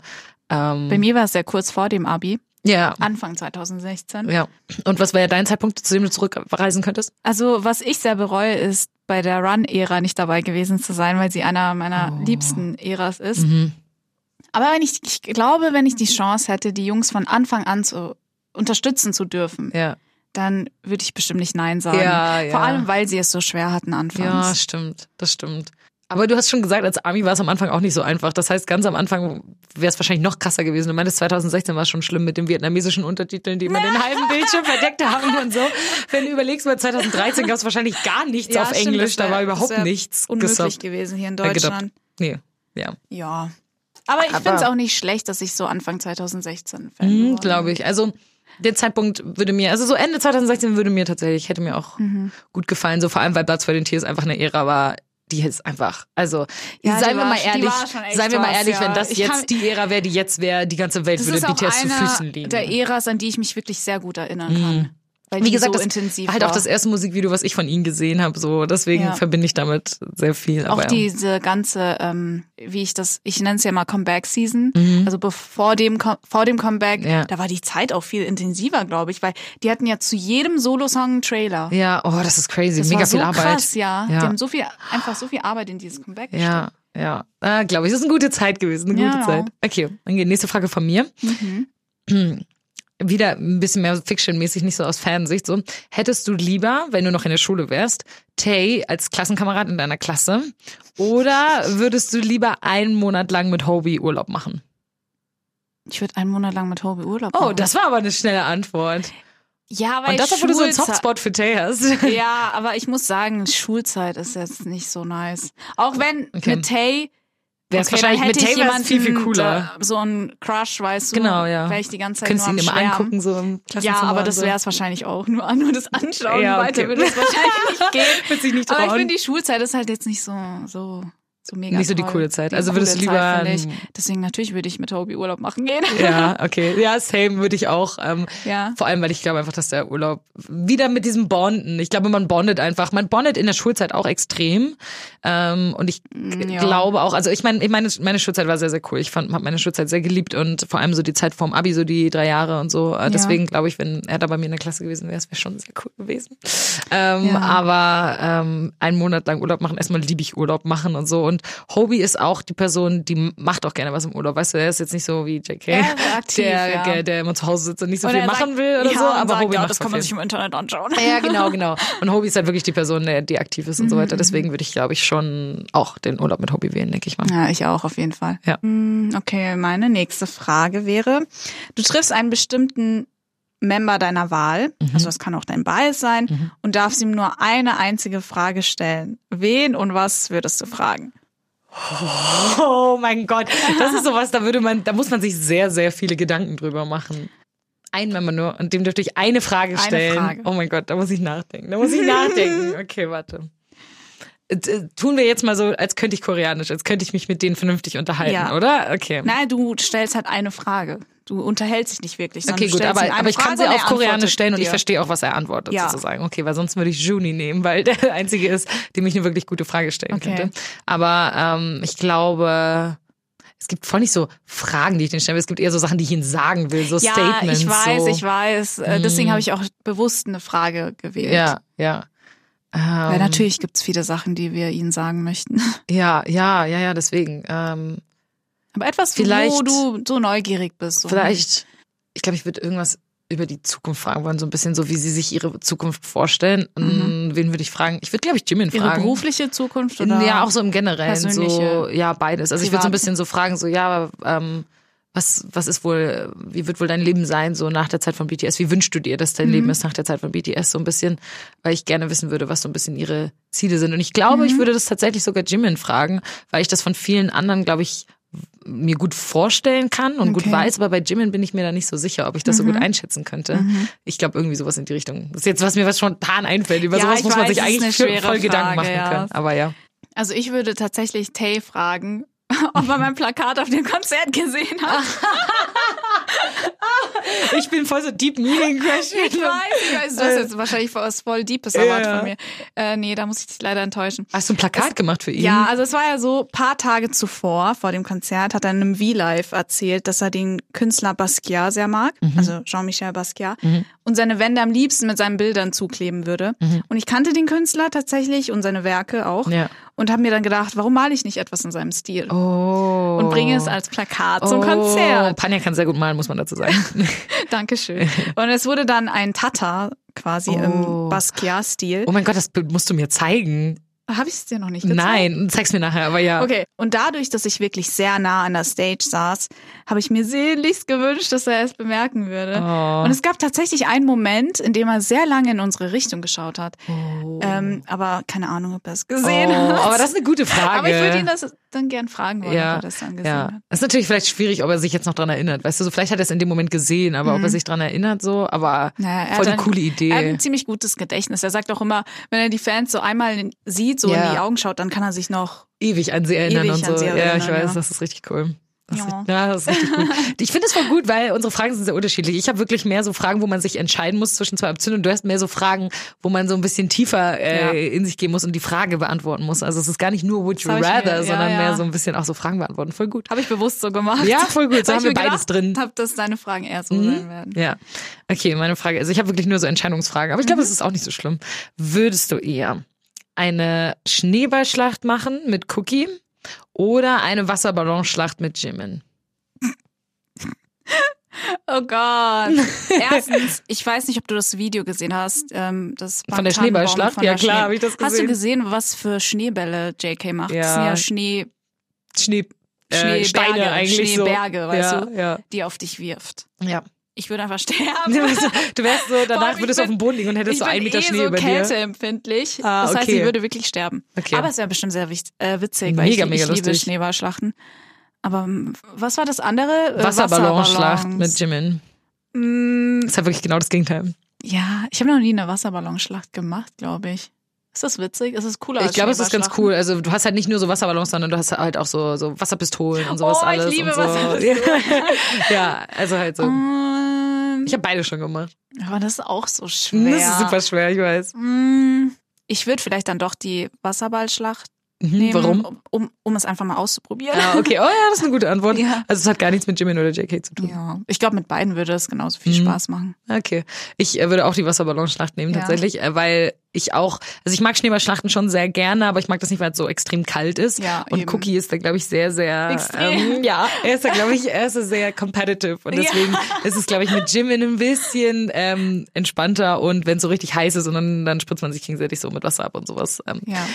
ähm, Bei mir war es ja kurz vor dem Abi, ja. Anfang 2016. Ja. Und was wäre dein Zeitpunkt, zu dem du zurückreisen könntest? Also, was ich sehr bereue, ist, bei der Run-Ära nicht dabei gewesen zu sein, weil sie einer meiner Oh. liebsten Äras ist. Mhm. Aber wenn ich, ich glaube, wenn ich die Chance hätte, die Jungs von Anfang an zu unterstützen zu dürfen, Ja. dann würde ich bestimmt nicht Nein sagen. Ja, ja. Vor allem, weil sie es so schwer hatten anfangs. Ja, stimmt. Das stimmt. Aber du hast schon gesagt, als Army war es am Anfang auch nicht so einfach. Das heißt, ganz am Anfang wäre es wahrscheinlich noch krasser gewesen. Du meintest, 2016 war es schon schlimm mit den vietnamesischen Untertiteln, die immer den halben Bildschirm verdeckt haben und so. Wenn du überlegst, bei 2013 gab es wahrscheinlich gar nichts Ja, auf stimmt, Englisch. Da war überhaupt nichts Unmöglich gesubbt. gewesen hier in Äh. Deutschland. Nee, ja. Ja. Aber ich finde es auch nicht schlecht, dass ich so Anfang 2016 Fan Mhm, Glaube ich. Also der Zeitpunkt würde mir, also so Ende 2016 würde mir tatsächlich, hätte mir auch Mhm. gut gefallen. So vor allem, weil Blood, Sweat and Tears einfach eine Ära war, die ist einfach, also Ja, seien wir mal ehrlich, seien wir mal was, ehrlich, ja. wenn das Ich jetzt die Ära wäre, die jetzt wäre, die ganze Welt würde BTS zu Füßen liegen. der Äras, an die ich mich wirklich sehr gut erinnern kann. Weil Wie gesagt, so das intensiv war halt war. auch das erste Musikvideo, was ich von ihnen gesehen habe. So, deswegen Ja. verbinde ich damit sehr viel. auch Aber, diese ganze, ähm, wie ich das, ich nenne es ja mal Comeback-Season. Mhm. Also bevor dem, vor dem Comeback, Ja. da war die Zeit auch viel intensiver, glaube ich, weil die hatten ja zu jedem Solo-Song einen Trailer. ja, oh, das ist crazy, das mega war so viel Arbeit. krass, ja. Ja. Die haben so viel, einfach so viel Arbeit in dieses Comeback Ja, ja. Ah, glaube ich, das ist eine gute Zeit gewesen, eine Ja. gute Zeit. Okay, dann geht nächste Frage von mir. Mhm. *clears throat* Wieder ein bisschen mehr Fiction-mäßig, nicht so aus Fansicht. So, hättest du lieber, wenn du noch in der Schule wärst, Tay als Klassenkamerad in deiner Klasse, oder würdest du lieber einen Monat lang mit Hobie Urlaub machen? Ich würde einen Monat lang mit Hobie Urlaub Oh, machen. das war aber eine schnelle Antwort. ja, weil Und das, obwohl du so einen Softspot für Tay hast. Ja, aber ich muss sagen, Schulzeit ist jetzt nicht so nice. Auch wenn Okay. mit Tay Wär's okay, wahrscheinlich mit hätte ich Tay wär's viel, viel cooler. da- So ein Crush, weißt du. Genau, ja. Wäre ich die ganze Zeit Könntest nur ihn immer Schwärmen. angucken, so im Ja, Klassenzimmer aber und das wäre es wahrscheinlich auch. Nur, nur das Anschauen Ja, weiter okay. würde es wahrscheinlich nicht *laughs* gehen. Wird sich nicht Aber ich trauen. finde, die Schulzeit ist halt jetzt nicht so, so, so mega Nicht so die toll. coole Zeit. Die Also würdest du lieber Zeit. Deswegen natürlich würde ich mit Tobi Urlaub machen gehen. Ja, *laughs* okay. Ja, same würde ich auch. Ähm, Ja. Vor allem, weil ich glaube einfach, dass der Urlaub wieder mit diesem Bonden. Ich glaube, man bondet einfach. Man bondet in der Schulzeit auch extrem. Ähm, und ich Mm, ja. glaube auch, also ich meine, ich meine, meine Schulzeit war sehr, sehr cool. Ich fand, habe meine Schulzeit sehr geliebt und vor allem so die Zeit vorm Abi, so die drei Jahre und so. Äh, Deswegen glaube ich, wenn er da bei mir in der Klasse gewesen wäre, es wäre schon sehr cool gewesen. Ähm, Ja. Aber ähm, einen Monat lang Urlaub machen, erstmal liebe ich Urlaub machen und so. Und Hobie ist auch die Person, die macht auch gerne was im Urlaub. Weißt du, er ist jetzt nicht so wie JK, ist aktiv, der, ja. der, der immer zu Hause sitzt und nicht so Und viel machen sagt- will oder ja, so. und Aber Hobie ja, macht das kann man viel. sich im Internet anschauen. Ja, genau, *laughs* genau. Und Hobie ist halt wirklich die Person, der, die aktiv ist und so Mhm, weiter. Deswegen würde ich, glaube ich, schon auch den Urlaub mit Hobby wählen, denke ich mal. Ja, ich auch, auf jeden Fall. Ja. Hm, Okay, meine nächste Frage wäre, du triffst einen bestimmten Member deiner Wahl, Mhm. also das kann auch dein Bias sein, und darfst ihm nur eine einzige Frage stellen. Wen und was würdest du fragen? Oh mein Gott, das ist sowas, da würde man, da muss man sich sehr, sehr viele Gedanken drüber machen. Ein Member nur und dem dürfte ich eine Frage Eine stellen. Frage. Oh mein Gott, da muss ich nachdenken. Da muss ich nachdenken. *laughs* Okay, warte. Äh, Tun wir jetzt mal so, als könnte ich Koreanisch, als könnte ich mich mit denen vernünftig unterhalten, Ja. oder? Okay. Nein, du stellst halt eine Frage. Du unterhältst dich nicht wirklich. Okay, gut, aber, aber ich kann sie auf Koreanisch stellen und ich verstehe auch, was er antwortet, Ja. sozusagen. Okay, weil sonst würde ich Juni nehmen, weil der *laughs* einzige ist, dem ich eine wirklich gute Frage stellen Okay. könnte. Aber ähm, ich glaube, es gibt voll nicht so Fragen, die ich den stellen will. Es gibt eher so Sachen, die ich ihnen sagen will, so Ja, Statements. ich weiß, so. ich weiß. Deswegen habe ich auch bewusst eine Frage gewählt. Ja, ja. Weil Ähm, natürlich gibt's viele Sachen, die wir ihnen sagen möchten. *laughs* Ja, ja, ja, ja, deswegen. Ähm, Aber etwas, Vielleicht- wo du so neugierig bist. So. Vielleicht, ich glaube, ich würde irgendwas über die Zukunft fragen wollen, so ein bisschen so, wie sie sich ihre Zukunft vorstellen. Und wen würde ich fragen? Ich würde, glaube ich, Jimin Mhm. Ihre fragen. berufliche Zukunft oder? Ja, auch so im Generellen. So, ja, beides. Also ich würde so ein privat? bisschen so fragen, so, ja, ähm, was, was ist wohl, wie wird wohl dein Leben sein, so nach der Zeit von BTS? Wie wünschst du dir, dass dein Mhm. Leben ist nach der Zeit von BTS? So ein bisschen, weil ich gerne wissen würde, was so ein bisschen ihre Ziele sind. Und ich glaube, Mhm. ich würde das tatsächlich sogar Jimin fragen, weil ich das von vielen anderen, glaube ich, mir gut vorstellen kann und gut Okay. Mhm. weiß, aber bei Jimin bin ich mir da nicht so sicher, ob ich das so gut einschätzen könnte. Ich glaube irgendwie sowas in die Richtung. Das ist jetzt, was mir was spontan einfällt. Über Ja, sowas muss man weiß, sich es ist eigentlich voll schwere Gedanken Frage, machen ja. können. Aber ja. Also ich würde tatsächlich Tay fragen, *laughs* ob er mein Plakat auf dem Konzert gesehen hat. *laughs* Ich bin voll so deep meaning question. Ich weiß, ich weiß, du hast jetzt wahrscheinlich was voll Deepes erwartet von mir. Äh, nee, da muss ich dich leider enttäuschen. Hast du ein Plakat gemacht für ihn? Ja, also es war ja so, paar Tage zuvor, vor dem Konzert, hat er in einem V-Live erzählt, dass er den Künstler Basquiat sehr mag, Mhm. also Jean-Michel Basquiat, und seine Wände am liebsten mit seinen Bildern zukleben würde. Und ich kannte den Künstler tatsächlich und seine Werke auch Mhm. Ja. und habe mir dann gedacht, warum male ich nicht etwas in seinem Stil? Oh. Und bringe es als Plakat zum Oh. Konzert. Panja kann sehr gut malen, muss man dazu sagen. *laughs* Dankeschön. Und es wurde dann ein Tata quasi Oh. im Basquiat-Stil. Oh mein Gott, das musst du mir zeigen. Habe ich es dir noch nicht gezeigt? Nein, zeig's mir nachher, aber ja. Okay, und dadurch, dass ich wirklich sehr nah an der Stage saß, habe ich mir sehnlichst gewünscht, dass er es bemerken würde. Oh. Und es gab tatsächlich einen Moment, in dem er sehr lange in unsere Richtung geschaut hat. Ähm, aber keine Ahnung, ob er es gesehen Oh, hat. aber das ist eine gute Frage. Aber ich würde ihn das dann gern fragen wollen, ja, ob er das dann gesehen ja. hat. Das ist natürlich vielleicht schwierig, ob er sich jetzt noch dran erinnert. Weißt du, so vielleicht hat er es in dem Moment gesehen, aber ob er sich dran erinnert, so, aber Mhm. Naja, er voll die coole Er hat Idee. ein ziemlich gutes Gedächtnis. Er sagt auch immer, wenn er die Fans so einmal sieht, so Ja. in die Augen schaut, dann kann er sich noch. Ewig an sie erinnern und so. sie ja, erinnern, ich weiß, ja. das ist richtig cool. Ja. ja, das ist richtig gut. *laughs* Ich finde es voll gut, weil unsere Fragen sind sehr unterschiedlich. Ich habe wirklich mehr so Fragen, wo man sich entscheiden muss zwischen zwei Optionen und du hast mehr so Fragen, wo man so ein bisschen tiefer äh, in sich gehen muss und die Frage beantworten muss. Also es ist gar nicht nur Would you Das hab mir- rather, ja, sondern ja. mehr so ein bisschen auch so Fragen beantworten. Voll gut. Habe ich bewusst so gemacht. Ja, voll gut. So haben wir mir beides gedacht drin. habe, dass deine Fragen eher so sein werden. Ja. Okay, meine Frage. Also ich habe wirklich nur so Entscheidungsfragen, aber ich glaube, Mhm. es ist auch nicht so schlimm. Würdest du eher eine Schneeballschlacht machen mit Cookie oder eine Wasserballonschlacht mit Jimin? Oh Gott. Erstens, ich weiß nicht, ob du das Video gesehen hast. Ähm, das Von der Schneeballschlacht? von Ja, der klar, Schnee- hab ich das Hast du gesehen. gesehen, was für Schneebälle JK macht? Das Ja. sind ja Schnee, Schnee, äh, Schneeberge, Steine eigentlich Schneeberge, so. weißt ja, du? Ja, die auf dich wirft. ja. Ich würde einfach sterben. Du wärst, so, danach würdest du ich auf dem Boden liegen und hättest ich so bin einen Meter eh Schnee so über dir. kälteempfindlich. Ah, Das heißt, okay. ich würde wirklich sterben. Okay. Aber es wäre bestimmt sehr wichtig, äh, witzig, weil Mega, ich, mega ich liebe. Schneeballschlachten. Aber ähm, was war das andere? Äh, Wasserballonschlacht Wasserballons. mit Jimin. Mm, Das ist halt wirklich genau das Gegenteil. Ja, ich habe noch nie eine Wasserballonschlacht gemacht, glaube ich. Ist das witzig? Ist es cooler als Ich glaube, es ist ganz cool. Also du hast halt nicht nur so Wasserballons, sondern du hast halt auch so, so Wasserpistolen und sowas Oh, ich alles. liebe und so. Wasserpistolen. *laughs* ja, also halt so. Ähm, Ich habe beide schon gemacht. aber das ist auch so schwer. Das ist super schwer, ich weiß. Mm, Ich würde vielleicht dann doch die Wasserballschlacht nehmen, warum? um, um, um es einfach mal auszuprobieren. Ah, okay. Oh ja, das ist eine gute Antwort. Ja. Also es hat gar nichts mit Jimin oder JK zu tun. Ja, ich glaube, mit beiden würde es genauso viel Mhm. Spaß machen. Okay. Ich äh, würde auch die Wasserballonschlacht nehmen, Ja. tatsächlich, äh, weil ich auch, also ich mag Schneeballschlachten schon sehr gerne, aber ich mag das nicht, weil es so extrem kalt ist. Ja, und eben. Cookie ist da, glaube ich, sehr, sehr, Extrem. ähm, ja, er ist da, glaube ich, er ist sehr competitive. Und Ja. deswegen ist es, glaube ich, mit Jimin ein bisschen ähm, entspannter und wenn es so richtig heiß ist und dann, dann spritzt man sich gegenseitig so mit Wasser ab und sowas. Ähm, Ja,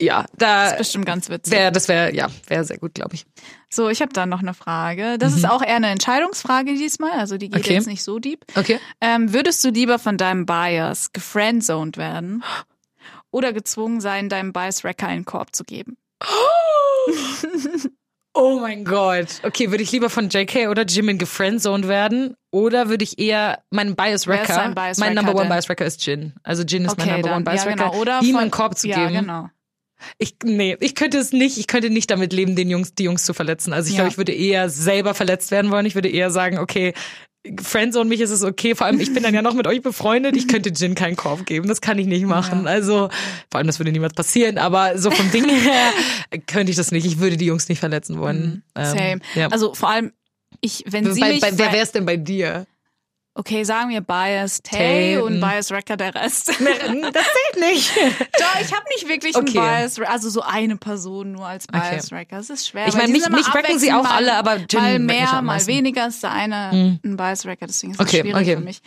ja, da ist bestimmt ganz witzig. wäre, das wäre, ja, wäre sehr gut, glaube ich. So, ich habe da noch eine Frage. Das ist auch eher eine Entscheidungsfrage diesmal, also die geht Mhm. Okay. jetzt nicht so deep. Okay. Ähm, würdest du lieber von deinem Bias gefriendzoned werden oder gezwungen sein, deinem Bias-Wrecker einen Korb zu geben? *laughs* Oh mein Gott. Okay, würde ich lieber von JK oder Jimin gefriendzoned werden? Oder würde ich eher meinen Bias Wrecker, Bias mein Number One? Bias Wrecker ist Jin. Also Jin ist mein Number One Bias ja, Wrecker. genau. Oder ihm einen Korb zu ja, geben. genau. Ich, nee, ich könnte es nicht, ich könnte nicht damit leben, den Jungs, die Jungs zu verletzen. Also ich Ja. glaube, ich würde eher selber verletzt werden wollen. Ich würde eher sagen, okay, Friendzone mich ist es okay. Vor allem, ich bin dann ja noch mit euch befreundet. Ich könnte Jin keinen Korb geben. Das kann ich nicht machen. Also, vor allem, das würde niemals passieren. Aber so vom Ding her könnte ich das nicht. Ich würde die Jungs nicht verletzen wollen. Ähm, Mhm. Same. ja. Also vor allem, ich, wenn sie bei, mich... bei, wer fri- wär's denn bei dir? Okay, sagen wir Bias Tay und mm. Bias Wrecker der Rest. Das zählt nicht. *laughs* Doch, ich habe nicht wirklich Okay. einen Bias, also so eine Person nur als Bias Wrecker. Es ist schwer. Ich meine, mich, mich wrecken sie auch mal, alle, aber Jin mal mehr, mal weniger ist der eine ein Bias Wrecker, deswegen ist es Okay, schwierig okay. für mich.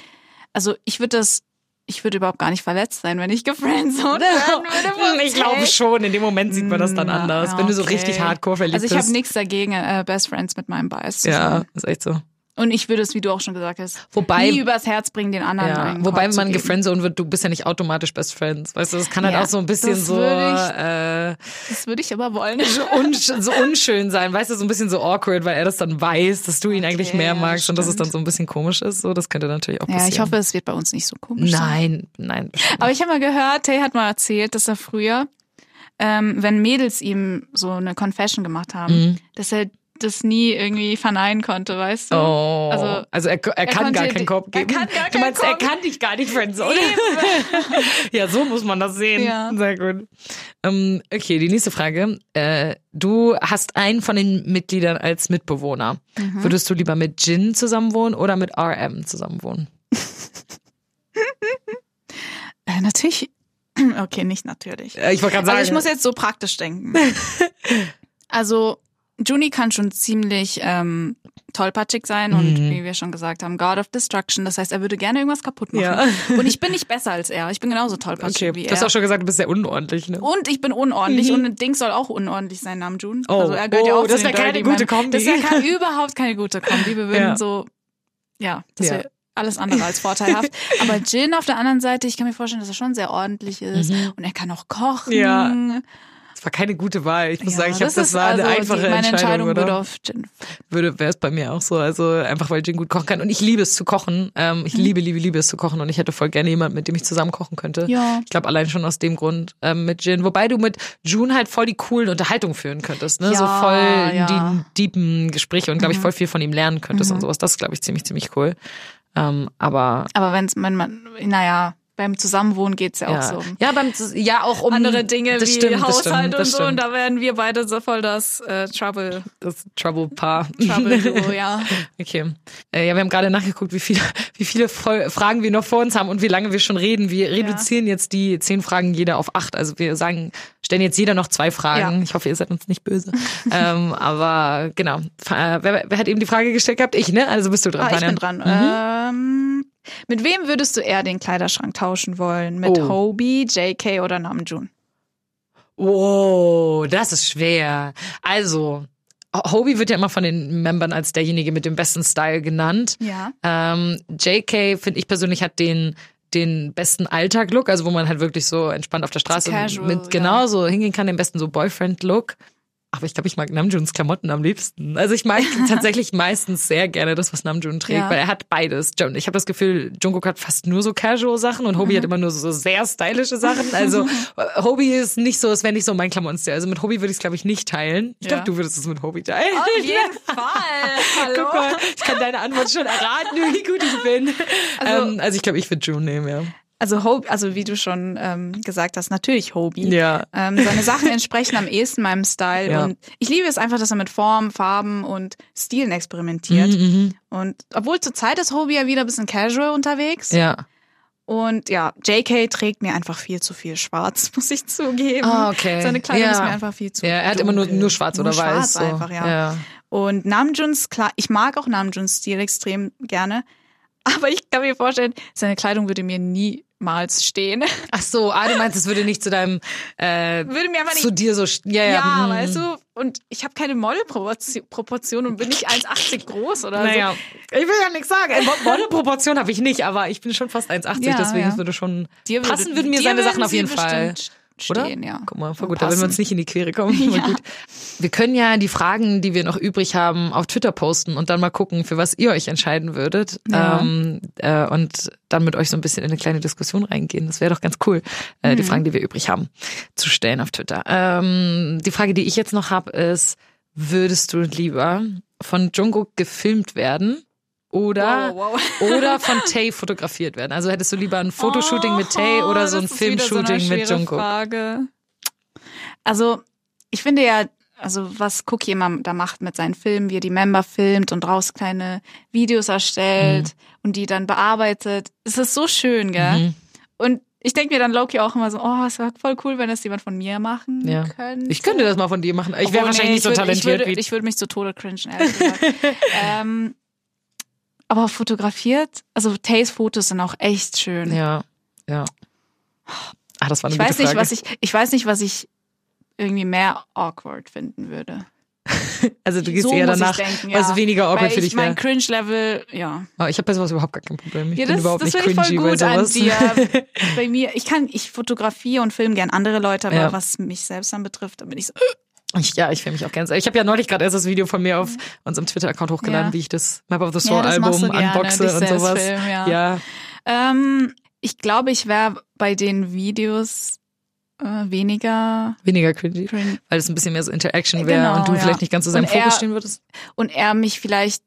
Also ich würde das, ich würde überhaupt gar nicht verletzt sein, wenn ich gefriendzoned *laughs* werden würde. Ich glaube schon, in dem Moment sieht man das dann anders, wenn du so okay. richtig hardcore verliebt Also ich bist. habe nichts dagegen, äh, Best Friends mit meinem Bias zu Ja, sein. ist echt so. Und ich würde es, wie du auch schon gesagt hast, Wobei- nie übers Herz bringen, den anderen Ja, einen wobei zu man geben. gefriendzoned wird, du bist ja nicht automatisch Best Friends. Weißt du, das kann halt Ja, auch so ein bisschen das so, würde äh, Das würde ich aber wollen. so, unsch so unschön sein, weißt du, so ein bisschen so awkward, weil er das dann weiß, dass du ihn eigentlich mehr ja, magst und dass es dann so ein bisschen komisch ist. So, das könnte natürlich auch Ja, passieren. ich hoffe, es wird bei uns nicht so komisch sein. Nein, nein. Aber ich habe mal gehört, Tay hat mal erzählt, dass er früher, ähm, wenn Mädels ihm so eine Confession gemacht haben, Mhm. dass er das nie irgendwie verneinen konnte, weißt du? Oh, Also, also, er, er, kann konnte gar keinen Korb er geben. kann gar du keinen meinst, Korb. er kann dich gar nicht friendzone. *laughs* ja, so muss man das sehen. Ja. Sehr gut. Ähm, okay, die nächste Frage. Äh, du hast einen von den Mitgliedern als Mitbewohner. Mhm. Würdest du lieber mit Jin zusammenwohnen oder mit RM zusammenwohnen? *laughs* Äh, natürlich. *clears throat* Okay, nicht natürlich. Äh, ich wollte gerade sagen. Also ich muss jetzt so praktisch denken. *laughs* also Juni kann schon ziemlich ähm, tollpatschig sein und Mhm. wie wir schon gesagt haben, God of Destruction. Das heißt, er würde gerne irgendwas kaputt machen. Ja. Und ich bin nicht *laughs* besser als er. Ich bin genauso tollpatschig okay, wie du hast er. auch schon gesagt, du bist sehr unordentlich, ne? Und ich bin unordentlich und ein Ding soll auch unordentlich sein, Namjoon. Oh. Also er gehört ja Oh, auch das zu den wär keine gute. Kombi. Das wäre kein- *laughs* überhaupt keine gute Kombi. Wir würden Ja. so, ja, das Ja. wäre alles andere als vorteilhaft. *laughs* Aber Jin auf der anderen Seite, ich kann mir vorstellen, dass er schon sehr ordentlich ist und er kann auch kochen. Mhm. Ja. Das war keine gute Wahl. Ich muss sagen, ich habe das, war eine also einfache die, meine Entscheidung, Entscheidung würde auf Jin. würde, wäre es bei mir auch so. Also einfach, weil Jin gut kochen kann. Und ich liebe es zu kochen. Ähm, ich liebe, liebe, liebe es zu kochen. Und ich hätte voll gerne jemanden, mit dem ich zusammen kochen könnte. Ja. Ich glaube, allein schon aus dem Grund ähm, mit Jin. Wobei du mit June halt voll die coolen Unterhaltungen führen könntest. Ne? so Ja, voll ja. die deepen Gespräche und, glaube ich, voll viel von ihm lernen könntest und sowas. Das ist, glaube ich, ziemlich, ziemlich cool. Ähm, aber Aber wenn's, wenn man, naja, beim Zusammenwohnen geht's ja, ja. auch so. um Ja, beim, ja, auch um Andere Dinge wie stimmt, Haushalt stimmt, und so. Und da werden wir beide so voll das äh, Trouble, Das Trouble-Paar. Trouble *laughs* ja. Okay. Äh, ja, wir haben gerade nachgeguckt, wie viele, *laughs* wie viele Fragen wir noch vor uns haben und wie lange wir schon reden. Wir reduzieren jetzt die zehn Fragen jeder auf acht. Also wir sagen, stellen jetzt jeder noch zwei Fragen. Ja. Ich hoffe, ihr seid uns nicht böse. *laughs* ähm, aber genau. Äh, wer, wer hat eben die Frage gestellt gehabt? Ich, ne? Also bist du dran. Ah, ich bin dran. Ähm, mit wem würdest du eher den Kleiderschrank tauschen wollen? Mit Oh. Hobie, JK oder Namjoon? Wow, das ist schwer. Also, Hobie wird ja immer von den Membern als derjenige mit dem besten Style genannt. Ja. Ähm, JK, finde ich persönlich, hat den den besten Alltag-Look, also wo man halt wirklich so entspannt auf der Straße casual, mit genau so hingehen kann, den besten so Boyfriend-Look. Aber ich glaube, ich mag Namjoons Klamotten am liebsten. Also ich mag *laughs* tatsächlich meistens sehr gerne das, was Namjoon trägt, Ja. weil er hat beides. Ich habe das Gefühl, Jungkook hat fast nur so Casual-Sachen und Mhm. Hobie hat immer nur so sehr stylische Sachen. Also äh, Hobie ist nicht so, es wäre nicht so mein Klamottenstil. Also mit Hobie würde ich es, glaube ich, nicht teilen. Ich glaube, Ja. du würdest es mit Hobie teilen. Auf jeden *laughs* Fall. Hallo. Guck mal, ich kann deine Antwort schon erraten, wie gut ich bin. Also, ähm, also ich glaube, ich würde June nehmen, ja. Also Hobie, also wie du schon ähm, gesagt hast, natürlich Hobie. Ja. Ähm, seine Sachen *laughs* entsprechen am ehesten meinem Style Ja. und ich liebe es einfach, dass er mit Form, Farben und Stilen experimentiert. Mhm, Und obwohl zur Zeit ist Hobie ja wieder ein bisschen casual unterwegs. Ja. Und ja, JK trägt mir einfach viel zu viel Schwarz, *laughs* muss ich zugeben. Ah, okay. Seine Kleidung Ja. ist mir einfach viel zu Ja, er hat immer nur, dunkel. nur schwarz Nur oder schwarz weiß. So. einfach, ja. ja. Und Namjoons, klar, ich mag auch Namjoons Stil extrem gerne. *laughs* Aber ich kann mir vorstellen, seine Kleidung würde mir niemals stehen. *laughs* Ach so, ah, du meinst, es würde nicht zu deinem, äh, Würde mir einfach nicht zu dir so, ja, ja. Ja, hm. weißt du? Und ich habe keine Modelproportion und bin nicht 1,80 groß oder Naja, ich will ja nichts sagen. Äh, Mo- Modelproportion habe ich nicht, aber ich bin schon fast 1,80, Ja, deswegen ja. es würde schon so. Dir passen würden mir seine Sachen auf jeden Fall. Oder? Stehen, ja. Guck mal, voll gut, da würden wir uns nicht in die Quere kommen. *laughs* Ja. Wir können ja die Fragen, die wir noch übrig haben, auf Twitter posten und dann mal gucken, für was ihr euch entscheiden würdet. Ja. Ähm, äh, und dann mit euch so ein bisschen in eine kleine Diskussion reingehen. Das wäre doch ganz cool, äh, Mhm. die Fragen, die wir übrig haben, zu stellen auf Twitter. Ähm, die Frage, die ich jetzt noch habe, ist, würdest du lieber von Jungkook gefilmt werden? Oder, Wow, wow. *laughs* oder von Tay fotografiert werden. Also hättest du lieber ein Fotoshooting mit Tay oder so ein Oh, das ist wieder so eine Filmshooting mit Jungkook? Frage. Also, ich finde ja, also was Cookie immer da macht mit seinen Filmen, wie er die Member filmt und draus kleine Videos erstellt Mhm. und die dann bearbeitet. Es ist so schön, gell? Mhm. Und ich denke mir dann Loki auch immer so, oh, es wäre voll cool, wenn das jemand von mir machen Ja. könnte. Ich könnte das mal von dir machen. Ich wäre wahrscheinlich nee, nicht so würd- talentiert ich würde, wie Ich würde mich zu Tode cringen, ehrlich *laughs* gesagt. ähm, aber fotografiert, also Tays Fotos sind auch echt schön. Ja, ja. Ah, das war eine ich gute weiß nicht, Frage. was ich, ich weiß nicht, was ich irgendwie mehr awkward finden würde. *laughs* Also du gehst so eher danach, denken, was ja. weniger awkward für ich dich wäre. mein Cringe-Level, ja. Oh, ich habe bei sowas überhaupt gar kein Problem. Ich Ja, bin das, überhaupt das nicht finde ich voll cringy gut an dir. *laughs* Bei mir, ich kann, ich fotografiere und filme gern andere Leute, aber Ja. was mich selbst dann betrifft, dann bin ich so, Ich, ja, ich fühle mich auch ganz. Ich habe ja neulich gerade erst das Video von mir auf unserem Twitter-Account hochgeladen, Ja. wie ich das Map of the Ja, Soul machst Album gerne, unboxe und sowas. filmen, ja. ja. ähm, ich glaube, ich wäre bei den Videos äh, weniger weniger cringy, cringe. weil es ein bisschen mehr so Interaction wäre Genau, und du ja. vielleicht nicht ganz so seinem er- Fokus stehen würdest. und er mich vielleicht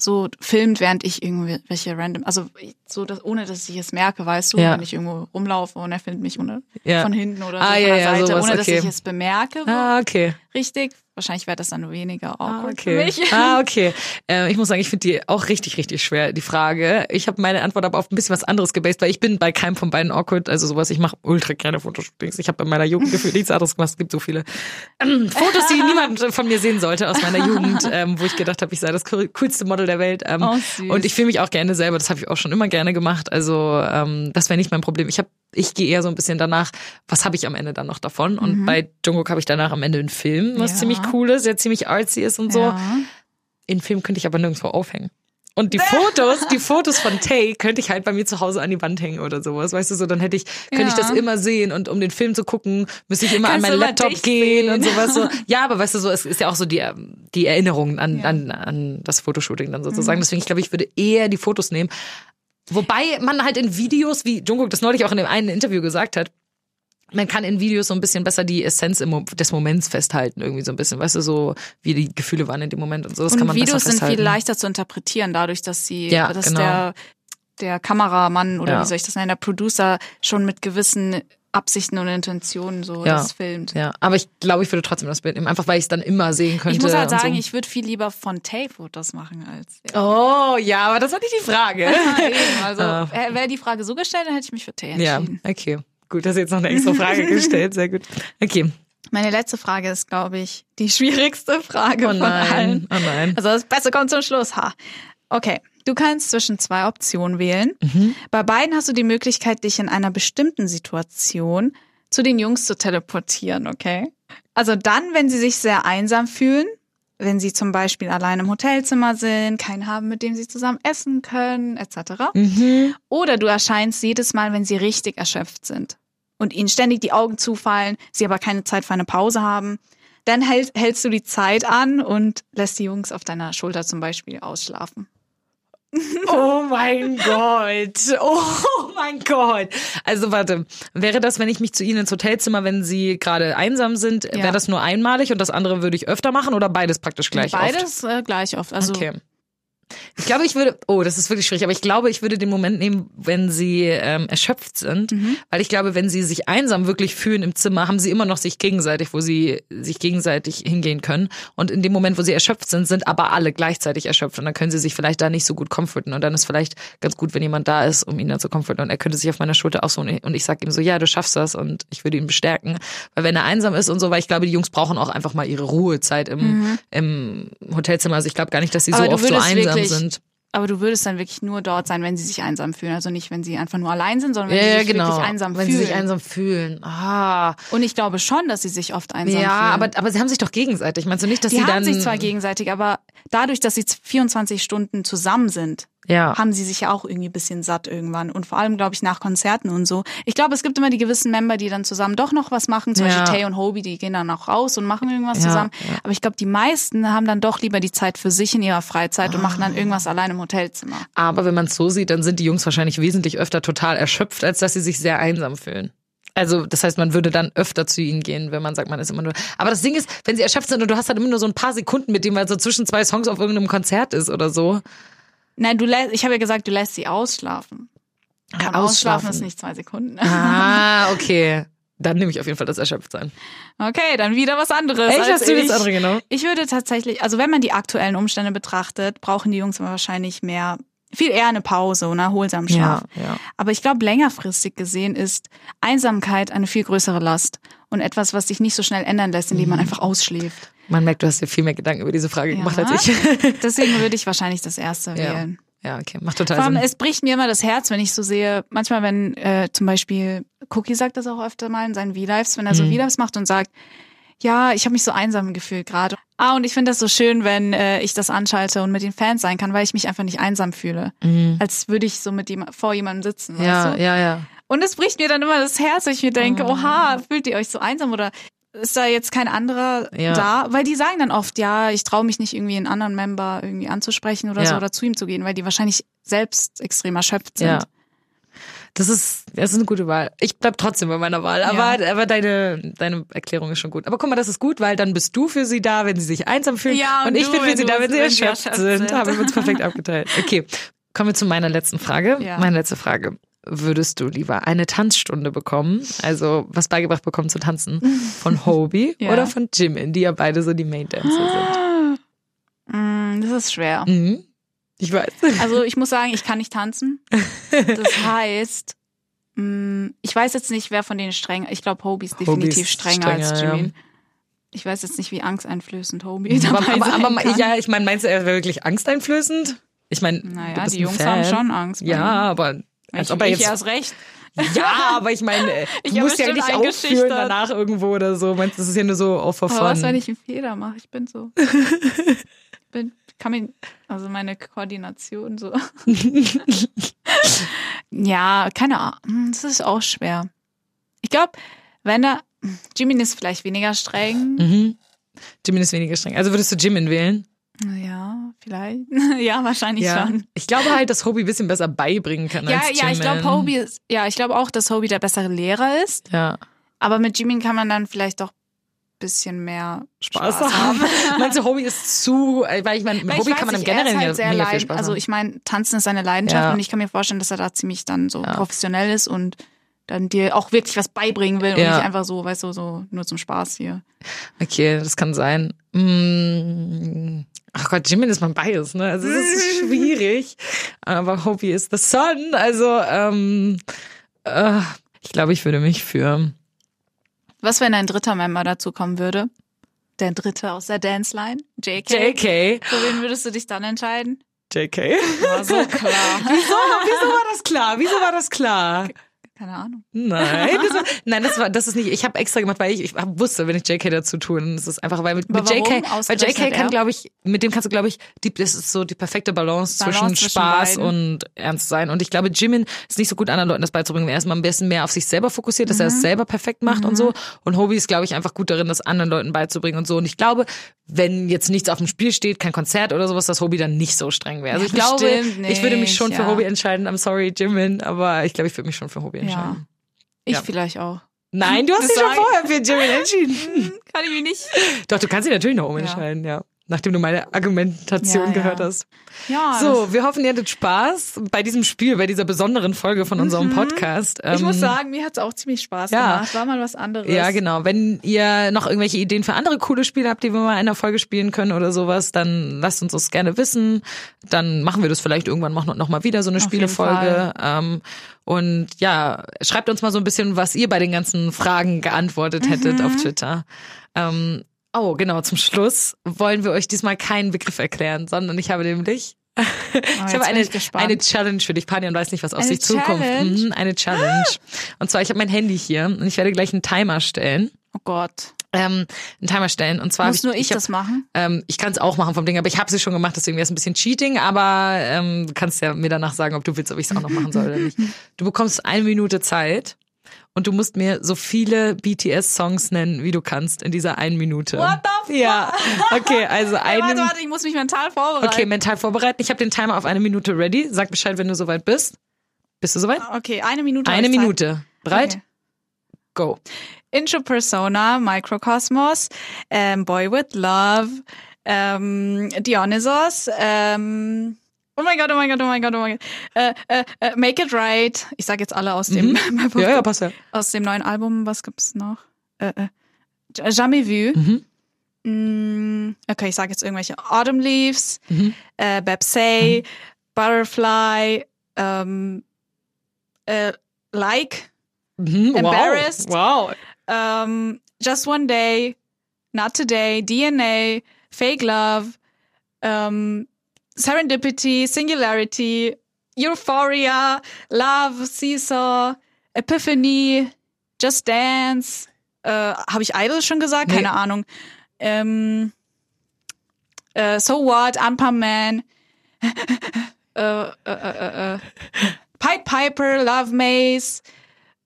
so filmt, während ich irgendwelche random, also so, dass, ohne dass ich es merke, weißt du, Ja. wenn ich irgendwo rumlaufe und er filmt mich ohne, Ja. von hinten oder Ah, so von der Seite, sowas, ohne dass okay. ich es bemerke, Ah, okay. richtig. Wahrscheinlich wäre das dann weniger Ah, awkward okay. für mich. Ah, *laughs* okay. Äh, ich muss sagen, ich finde die auch richtig, richtig schwer, die Frage. Ich habe meine Antwort aber auf ein bisschen was anderes gebased, weil ich bin bei keinem von beiden awkward, also sowas, ich mache ultra gerne Fotoshootings. Ich habe in meiner Jugend gefühlt nichts anderes gemacht. Es gibt so viele ähm, Fotos, die *laughs* niemand von mir sehen sollte aus meiner Jugend, ähm, wo ich gedacht habe, ich sei das cool- coolste Model der Welt. Ähm, Oh, und ich fühle mich auch gerne selber, das habe ich auch schon immer gerne gemacht. Also ähm, das wäre nicht mein Problem. Ich habe ich gehe eher so ein bisschen danach, was habe ich am Ende dann noch davon? Und bei Jungkook habe ich danach am Ende einen Film, was Mhm. Ja. ziemlich cool ist, der ziemlich artsy ist und so. Ja. In Film könnte ich aber nirgendwo aufhängen. Und die *laughs* Fotos, die Fotos von Tay könnte ich halt bei mir zu Hause an die Wand hängen oder sowas, weißt du so, dann hätte ich, könnte ich Ja. das immer sehen und um den Film zu gucken, müsste ich immer Kannst an meinen Laptop gehen sehen. und sowas so. *laughs* Ja, aber weißt du so, es ist ja auch so die, die Erinnerung an, Ja. an, an das Fotoshooting dann Mhm. sozusagen. Deswegen, ich glaube, ich würde eher die Fotos nehmen. Wobei man halt in Videos, wie Jungkook das neulich auch in dem einen Interview gesagt hat, man kann in Videos so ein bisschen besser die Essenz des Moments festhalten, irgendwie so ein bisschen, weißt du, so wie die Gefühle waren in dem Moment und so. Das und kann man Videos besser sind festhalten. viel leichter zu interpretieren, dadurch, dass sie, Ja, dass genau. der, der Kameramann oder Ja. wie soll ich das nennen, der Producer schon mit gewissen Absichten und Intentionen so Ja. das filmt. Ja, aber ich glaube, ich würde trotzdem das Bild nehmen, einfach weil ich es dann immer sehen könnte. Ich muss halt sagen, so. ich würde viel lieber von Tay Fotos machen als. Ja. Oh, ja, aber das war nicht die Frage. *laughs* Also Ah. äh, wäre die Frage so gestellt, dann hätte ich mich für Tay ja, entschieden. okay. Gut, dass du jetzt noch eine extra Frage gestellt. Sehr gut. Okay. Meine letzte Frage ist, glaube ich, die *laughs* schwierigste Frage Oh von allen. nein. Oh nein. Also das Beste kommt zum Schluss. Ha. Okay, du kannst zwischen zwei Optionen wählen. Mhm. Bei beiden hast du die Möglichkeit, dich in einer bestimmten Situation zu den Jungs zu teleportieren, okay? Also dann, wenn sie sich sehr einsam fühlen, wenn sie zum Beispiel allein im Hotelzimmer sind, keinen haben, mit dem sie zusammen essen können, etc. Mhm. Oder du erscheinst jedes Mal, wenn sie richtig erschöpft sind und ihnen ständig die Augen zufallen, sie aber keine Zeit für eine Pause haben. Dann hält, hältst du die Zeit an und lässt die Jungs auf deiner Schulter zum Beispiel ausschlafen. *laughs* Oh mein Gott. Oh mein Gott. Also warte, wäre das, wenn ich mich zu Ihnen ins Hotelzimmer, wenn Sie gerade einsam sind, Ja. wäre das nur einmalig und das andere würde ich öfter machen oder beides praktisch gleich oft? Beides äh, gleich oft. Also Okay. Ich glaube, ich würde, oh, das ist wirklich schwierig, aber ich glaube, ich würde den Moment nehmen, wenn sie ähm, erschöpft sind, weil ich glaube, wenn sie sich einsam wirklich fühlen im Zimmer, haben sie immer noch sich gegenseitig, wo sie sich gegenseitig hingehen können. Und in dem Moment, wo sie erschöpft sind, sind aber alle gleichzeitig erschöpft. Und dann können sie sich vielleicht da nicht so gut comforten. Und dann ist vielleicht ganz gut, wenn jemand da ist, um ihn dann zu comforten. Und er könnte sich auf meiner Schulter ausruhen. Und ich sage ihm so, ja, du schaffst das. Und ich würde ihn bestärken, weil wenn er einsam ist und so, weil ich glaube, die Jungs brauchen auch einfach mal ihre Ruhezeit im, im Hotelzimmer. Also ich glaube gar nicht, dass sie so Aber du oft so würdest einsam sind. Aber du würdest dann wirklich nur dort sein, wenn sie sich einsam fühlen. Also nicht, wenn sie einfach nur allein sind, sondern wenn Ja, sie ja, sich genau. wirklich einsam Wenn fühlen. sie sich einsam fühlen. Ah. Und ich glaube schon, dass sie sich oft einsam Ja, fühlen. aber, aber sie haben sich doch gegenseitig. Meinst du nicht, dass die sie haben dann. sich zwar gegenseitig, aber dadurch, dass sie 24 Stunden zusammen sind, ja. haben sie sich ja auch irgendwie ein bisschen satt irgendwann. Und vor allem, glaube ich, nach Konzerten und so. Ich glaube, es gibt immer die gewissen Member, die dann zusammen doch noch was machen. Zum Ja. Beispiel Tay und Hobie, die gehen dann auch raus und machen irgendwas Ja, zusammen. Aber ich glaube, die meisten haben dann doch lieber die Zeit für sich in ihrer Freizeit und machen dann Ah. irgendwas allein im Hotelzimmer. Aber wenn man es so sieht, dann sind die Jungs wahrscheinlich wesentlich öfter total erschöpft, als dass sie sich sehr einsam fühlen. Also, das heißt, man würde dann öfter zu ihnen gehen, wenn man sagt, man ist immer nur. Aber das Ding ist, wenn sie erschöpft sind und du hast halt immer nur so ein paar Sekunden mit dem, weil so zwischen zwei Songs auf irgendeinem Konzert ist oder so. Nein, du lässt, ich habe ja gesagt, du lässt sie ausschlafen. Ja, ausschlafen ausschlafen. ist nicht zwei Sekunden. Ah, *laughs* okay. Dann nehme ich auf jeden Fall das Erschöpftsein. Okay, dann wieder was anderes. Echt, hast du das ich. andere genommen? Ich würde tatsächlich, also wenn man die aktuellen Umstände betrachtet, brauchen die Jungs immer wahrscheinlich mehr, viel eher eine Pause und erholsamen Schlaf. Ja, ja. Aber ich glaube, längerfristig gesehen ist Einsamkeit eine viel größere Last und etwas, was sich nicht so schnell ändern lässt, indem Mhm. man einfach ausschläft. Man merkt, du hast dir viel mehr Gedanken über diese Frage gemacht als ich. *laughs* Deswegen würde ich wahrscheinlich das erste Ja. wählen. Ja, okay, macht total Vor allem, Sinn. es bricht mir immer das Herz, wenn ich so sehe, manchmal, wenn äh, zum Beispiel, Cookie sagt das auch öfter mal in seinen V-Lives, wenn er so Mhm. V-Lives macht und sagt, ja, ich habe mich so einsam gefühlt gerade. Ah, und ich finde das so schön, wenn äh, ich das anschalte und mit den Fans sein kann, weil ich mich einfach nicht einsam fühle. Als würde ich so mit jemand, vor jemandem sitzen. Mhm. Ja, weißt du? ja, ja. Und es bricht mir dann immer das Herz, weil ich mir denke, Oh. oha, fühlt ihr euch so einsam oder ist da jetzt kein anderer Ja. da? Weil die sagen dann oft, ja, ich traue mich nicht irgendwie einen anderen Member irgendwie anzusprechen oder Ja. so oder zu ihm zu gehen, weil die wahrscheinlich selbst extrem erschöpft sind. Ja. Das ist, das ist eine gute Wahl. Ich bleib trotzdem bei meiner Wahl. Aber, aber deine, deine Erklärung ist schon gut. Aber guck mal, das ist gut, weil dann bist du für sie da, wenn sie sich einsam fühlen. Ja, und und ich bin für sie da, wenn sie erschöpft sind. sind. Haben wir uns perfekt *laughs* abgeteilt. Okay. Kommen wir zu meiner letzten Frage. Ja. Meine letzte Frage. Würdest du lieber eine Tanzstunde bekommen, also was beigebracht bekommen zu tanzen, von *laughs* Hobie Ja. oder von Jimin, die ja beide so die Main Dancer Mm, das ist schwer. sind? Mhm. Ich weiß. Also ich muss sagen, ich kann nicht tanzen. Das *laughs* heißt, mm, ich weiß jetzt nicht, wer von denen streng. Ich glaube, Hobie ist definitiv strenger, strenger, als ja. Jimin. Ich weiß jetzt nicht, wie angsteinflößend Hobie Aber, dabei aber, sein aber kann. ja, ich meine, meinst du, er wäre wirklich angsteinflößend? Ich meine, Naja, die Jungs Fan. haben schon Angst. Ja, aber als ich, ob er ich jetzt erst recht. Ja, *laughs* aber ich meine, äh, Ich du hab musst ja nicht aufführen danach irgendwo oder so. Meinst du, das ist ja nur so for Aber was, wenn ich einen Fehler mache? Ich bin so. ich *laughs* bin, kann mir, also meine Koordination so. *laughs* ja, keine Ahnung. Das ist auch schwer. Ich glaube, wenn er, Jimin ist vielleicht weniger streng. Mhm. Jimin ist weniger streng. Also würdest du Jimin wählen? Ja, vielleicht. *laughs* ja, wahrscheinlich schon. Ich glaube halt, dass Hobie ein bisschen besser beibringen kann Ja, als ja, ich Jimin. glaube, Hobie ist, ja, ich glaube auch, dass Hobie der bessere Lehrer ist. Ja. Aber mit Jimin kann man dann vielleicht doch ein bisschen mehr Spaß, Spaß, haben. *laughs* Meinst du, Hobie ist zu, äh, weil ich meine, mit Weil Hobie ich kann man im er Generellen halt sehr ja mega viel leid- Spaß Also ich meine, Tanzen ist seine Leidenschaft Ja. und ich kann mir vorstellen, dass er da ziemlich dann so Ja. professionell ist und dann dir auch wirklich was beibringen will und Ja. nicht einfach so, weißt du, so nur zum Spaß hier. Okay, das kann sein. Mm. Ach Gott, Jimin ist mein Bias, ne? Also es ist *laughs* schwierig. Aber Hobie ist the sun. Also, ähm, äh, ich glaube, ich würde mich für. Was, wenn ein dritter Member dazu kommen würde? Der dritte aus der Dance Line? JK? JK. Für wen würdest du dich dann entscheiden? JK. War so klar. *laughs* Wieso, wieso war das klar? Wieso war das klar? Keine Ahnung. Nein, das *laughs* war, nein, das war, das ist nicht. Ich habe extra gemacht, weil ich, ich wusste, wenn ich JK dazu tue, dann ist einfach, weil mit, mit JK, weil JK kann, er? glaube ich, mit dem kannst du, glaube ich, die, das ist so die perfekte Balance, Balance zwischen zwischen Spaß beiden. und Ernst sein. Und ich glaube, Jimin ist nicht so gut, anderen Leuten das beizubringen. Er ist mal am besten mehr auf sich selber fokussiert, dass er Mhm. es selber perfekt macht und so. Und Hobie ist, glaube ich, einfach gut darin, das anderen Leuten beizubringen und so. Und ich glaube, wenn jetzt nichts auf dem Spiel steht, kein Konzert oder sowas, dass Hobie dann nicht so streng wäre. Also Ja, ich glaube, bestimmt ich würde mich nicht, schon für ja. Hobie entscheiden. I'm sorry, Jimin, aber ich glaube, ich würde mich schon für Hobie entscheiden. Ja. Ich Ja. vielleicht auch. Nein, du hast dich schon vorher für Jimin entschieden. *laughs* Kann ich mich nicht. Doch, du kannst dich natürlich noch umentscheiden, ja. Nachdem du meine Argumentation Ja, ja. gehört hast. Ja. So, wir hoffen, ihr hattet Spaß bei diesem Spiel, bei dieser besonderen Folge von unserem Podcast. Mhm. ich muss Ähm, sagen, mir hat's auch ziemlich Spaß ja. gemacht. War mal was anderes. Ja, genau. Wenn ihr noch irgendwelche Ideen für andere coole Spiele habt, die wir mal in einer Folge spielen können oder sowas, dann lasst uns das gerne wissen. Dann machen wir das vielleicht irgendwann noch, noch mal wieder, so eine Auf Spielefolge. Ähm, und ja, schreibt uns mal so ein bisschen, was ihr bei den ganzen Fragen geantwortet hättet Mhm. auf Twitter. Ähm, oh, genau, zum Schluss wollen wir euch diesmal keinen Begriff erklären, sondern ich habe nämlich *laughs* Oh, ich habe eine, ich eine Challenge für dich. Panian weiß nicht, was auf Eine sich zukommt. Mhm, eine Challenge. Und zwar, ich habe mein Handy hier und ich werde gleich einen Timer stellen. Oh Gott. Ähm, einen Timer stellen. Und zwar Muss nur ich, ich hab, das machen? ähm, ich kann es auch machen vom Ding, aber ich habe sie schon gemacht, deswegen wäre es ein bisschen Cheating, aber ähm, du kannst ja mir danach sagen, ob du willst, ob ich es auch noch machen soll oder nicht. *laughs* Du bekommst eine Minute Zeit und du musst mir so viele BTS-Songs nennen, wie du kannst in dieser einen Minute. What the fuck? Ja, okay, also Hey, eine warte, warte, ich muss mich mental vorbereiten. Okay, mental vorbereiten. Ich habe den Timer auf eine Minute ready. Sag Bescheid, wenn du soweit bist. Bist du soweit? Okay, eine Minute. Eine ich Zeit. Minute. Bereit? Okay. Go. Intro Persona, Microcosmos, ähm, Boy with Love, ähm, Dionysos, ähm, oh mein Gott, oh mein Gott, oh mein Gott, oh mein Gott, äh, äh, äh, Make It Right. Ich sag jetzt alle aus dem, *laughs* Ja, ja, passt ja. aus dem neuen Album. Was gibt's noch? Äh, äh, Jamais Vu. Mhm. Mm, okay, ich sage jetzt irgendwelche Autumn Leaves, Mhm. äh, Bepsay, Butterfly, ähm, äh, Like, Mhm. Embarrassed. Wow. wow. ähm, Just One Day, Not Today, DNA, Fake Love, ähm, Serendipity, Singularity, Euphoria, Love, Seesaw, Epiphany, Just Dance, äh, habe ich Idol schon gesagt? Nee. Keine Ahnung. Ähm, äh, So What, Anpa Man, *laughs* äh, äh, äh, äh, Pied Piper, Love Maze,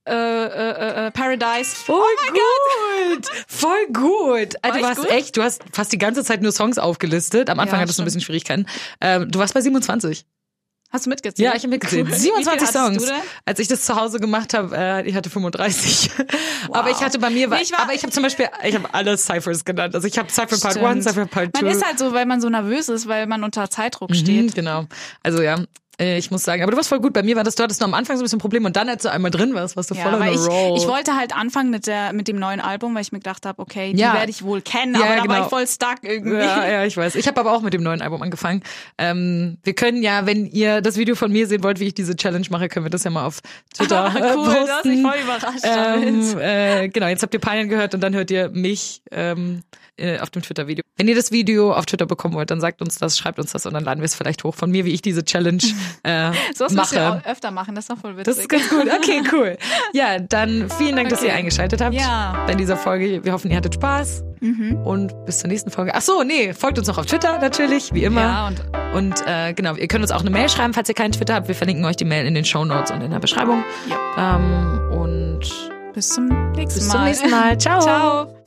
äh, äh, äh, Paradise. Voll oh gut. *laughs* Voll gut. Also, du warst gut? echt, du hast fast die ganze Zeit nur Songs aufgelistet. Am Anfang Ja, hattest du ein bisschen Schwierigkeiten. Ähm, du warst bei 27. Hast du mitgezählt? Ja, ich habe mitgezählt. Cool. 27 Wie viel hattest Songs. Als ich das zu Hause gemacht habe, äh, ich hatte 35. *laughs* Aber ich hatte bei mir, Nee, ich war- aber ich habe zum Beispiel, ich habe alle Cyphers genannt. Also ich habe Cypher Part Stimmt. 1, Cypher Part 2. Man ist halt so, weil man so nervös ist, weil man unter Zeitdruck steht. Mhm, genau. Also ja, äh, ich muss sagen, aber du warst voll gut. Bei mir war das, du hattest nur am Anfang so ein bisschen Problem und dann, als du einmal drin warst, warst du voll Ja, a ich, roll. ich wollte halt anfangen mit der mit dem neuen Album, weil ich mir gedacht habe, okay, die Ja. werde ich wohl kennen, Ja, aber da war genau. ich voll stuck irgendwie. Ja, ja, ich weiß. Ich habe aber auch mit dem neuen Album angefangen. Ähm, wir können ja, wenn ihr das Video von mir sehen wollt, wie ich diese Challenge mache, können wir das ja mal auf Twitter äh, *laughs* cool, posten. du hast mich voll überrascht. Ähm, äh, genau, jetzt habt ihr Pioneer gehört und dann hört ihr mich ähm, äh, auf dem Twitter-Video. Wenn ihr das Video auf Twitter bekommen wollt, dann sagt uns das, schreibt uns das und dann laden wir es vielleicht hoch von mir, wie ich diese Challenge *laughs* äh, So was mache. auch öfter machen, das ist doch voll witzig. Das ist ganz gut. Okay, *laughs* cool. Ja, dann vielen Dank, dass Okay. ihr eingeschaltet habt Ja. bei dieser Folge. Wir hoffen, ihr hattet Spaß. Und bis zur nächsten Folge. Ach so, nee, folgt uns auch auf Twitter natürlich, wie immer. Ja, und Und äh, genau, ihr könnt uns auch eine Mail schreiben, falls ihr keinen Twitter habt. Wir verlinken euch die Mail in den Show Notes und in der Beschreibung. Ähm, und bis zum nächsten bis Mal. zum nächsten Mal. *laughs* Ciao. Ciao.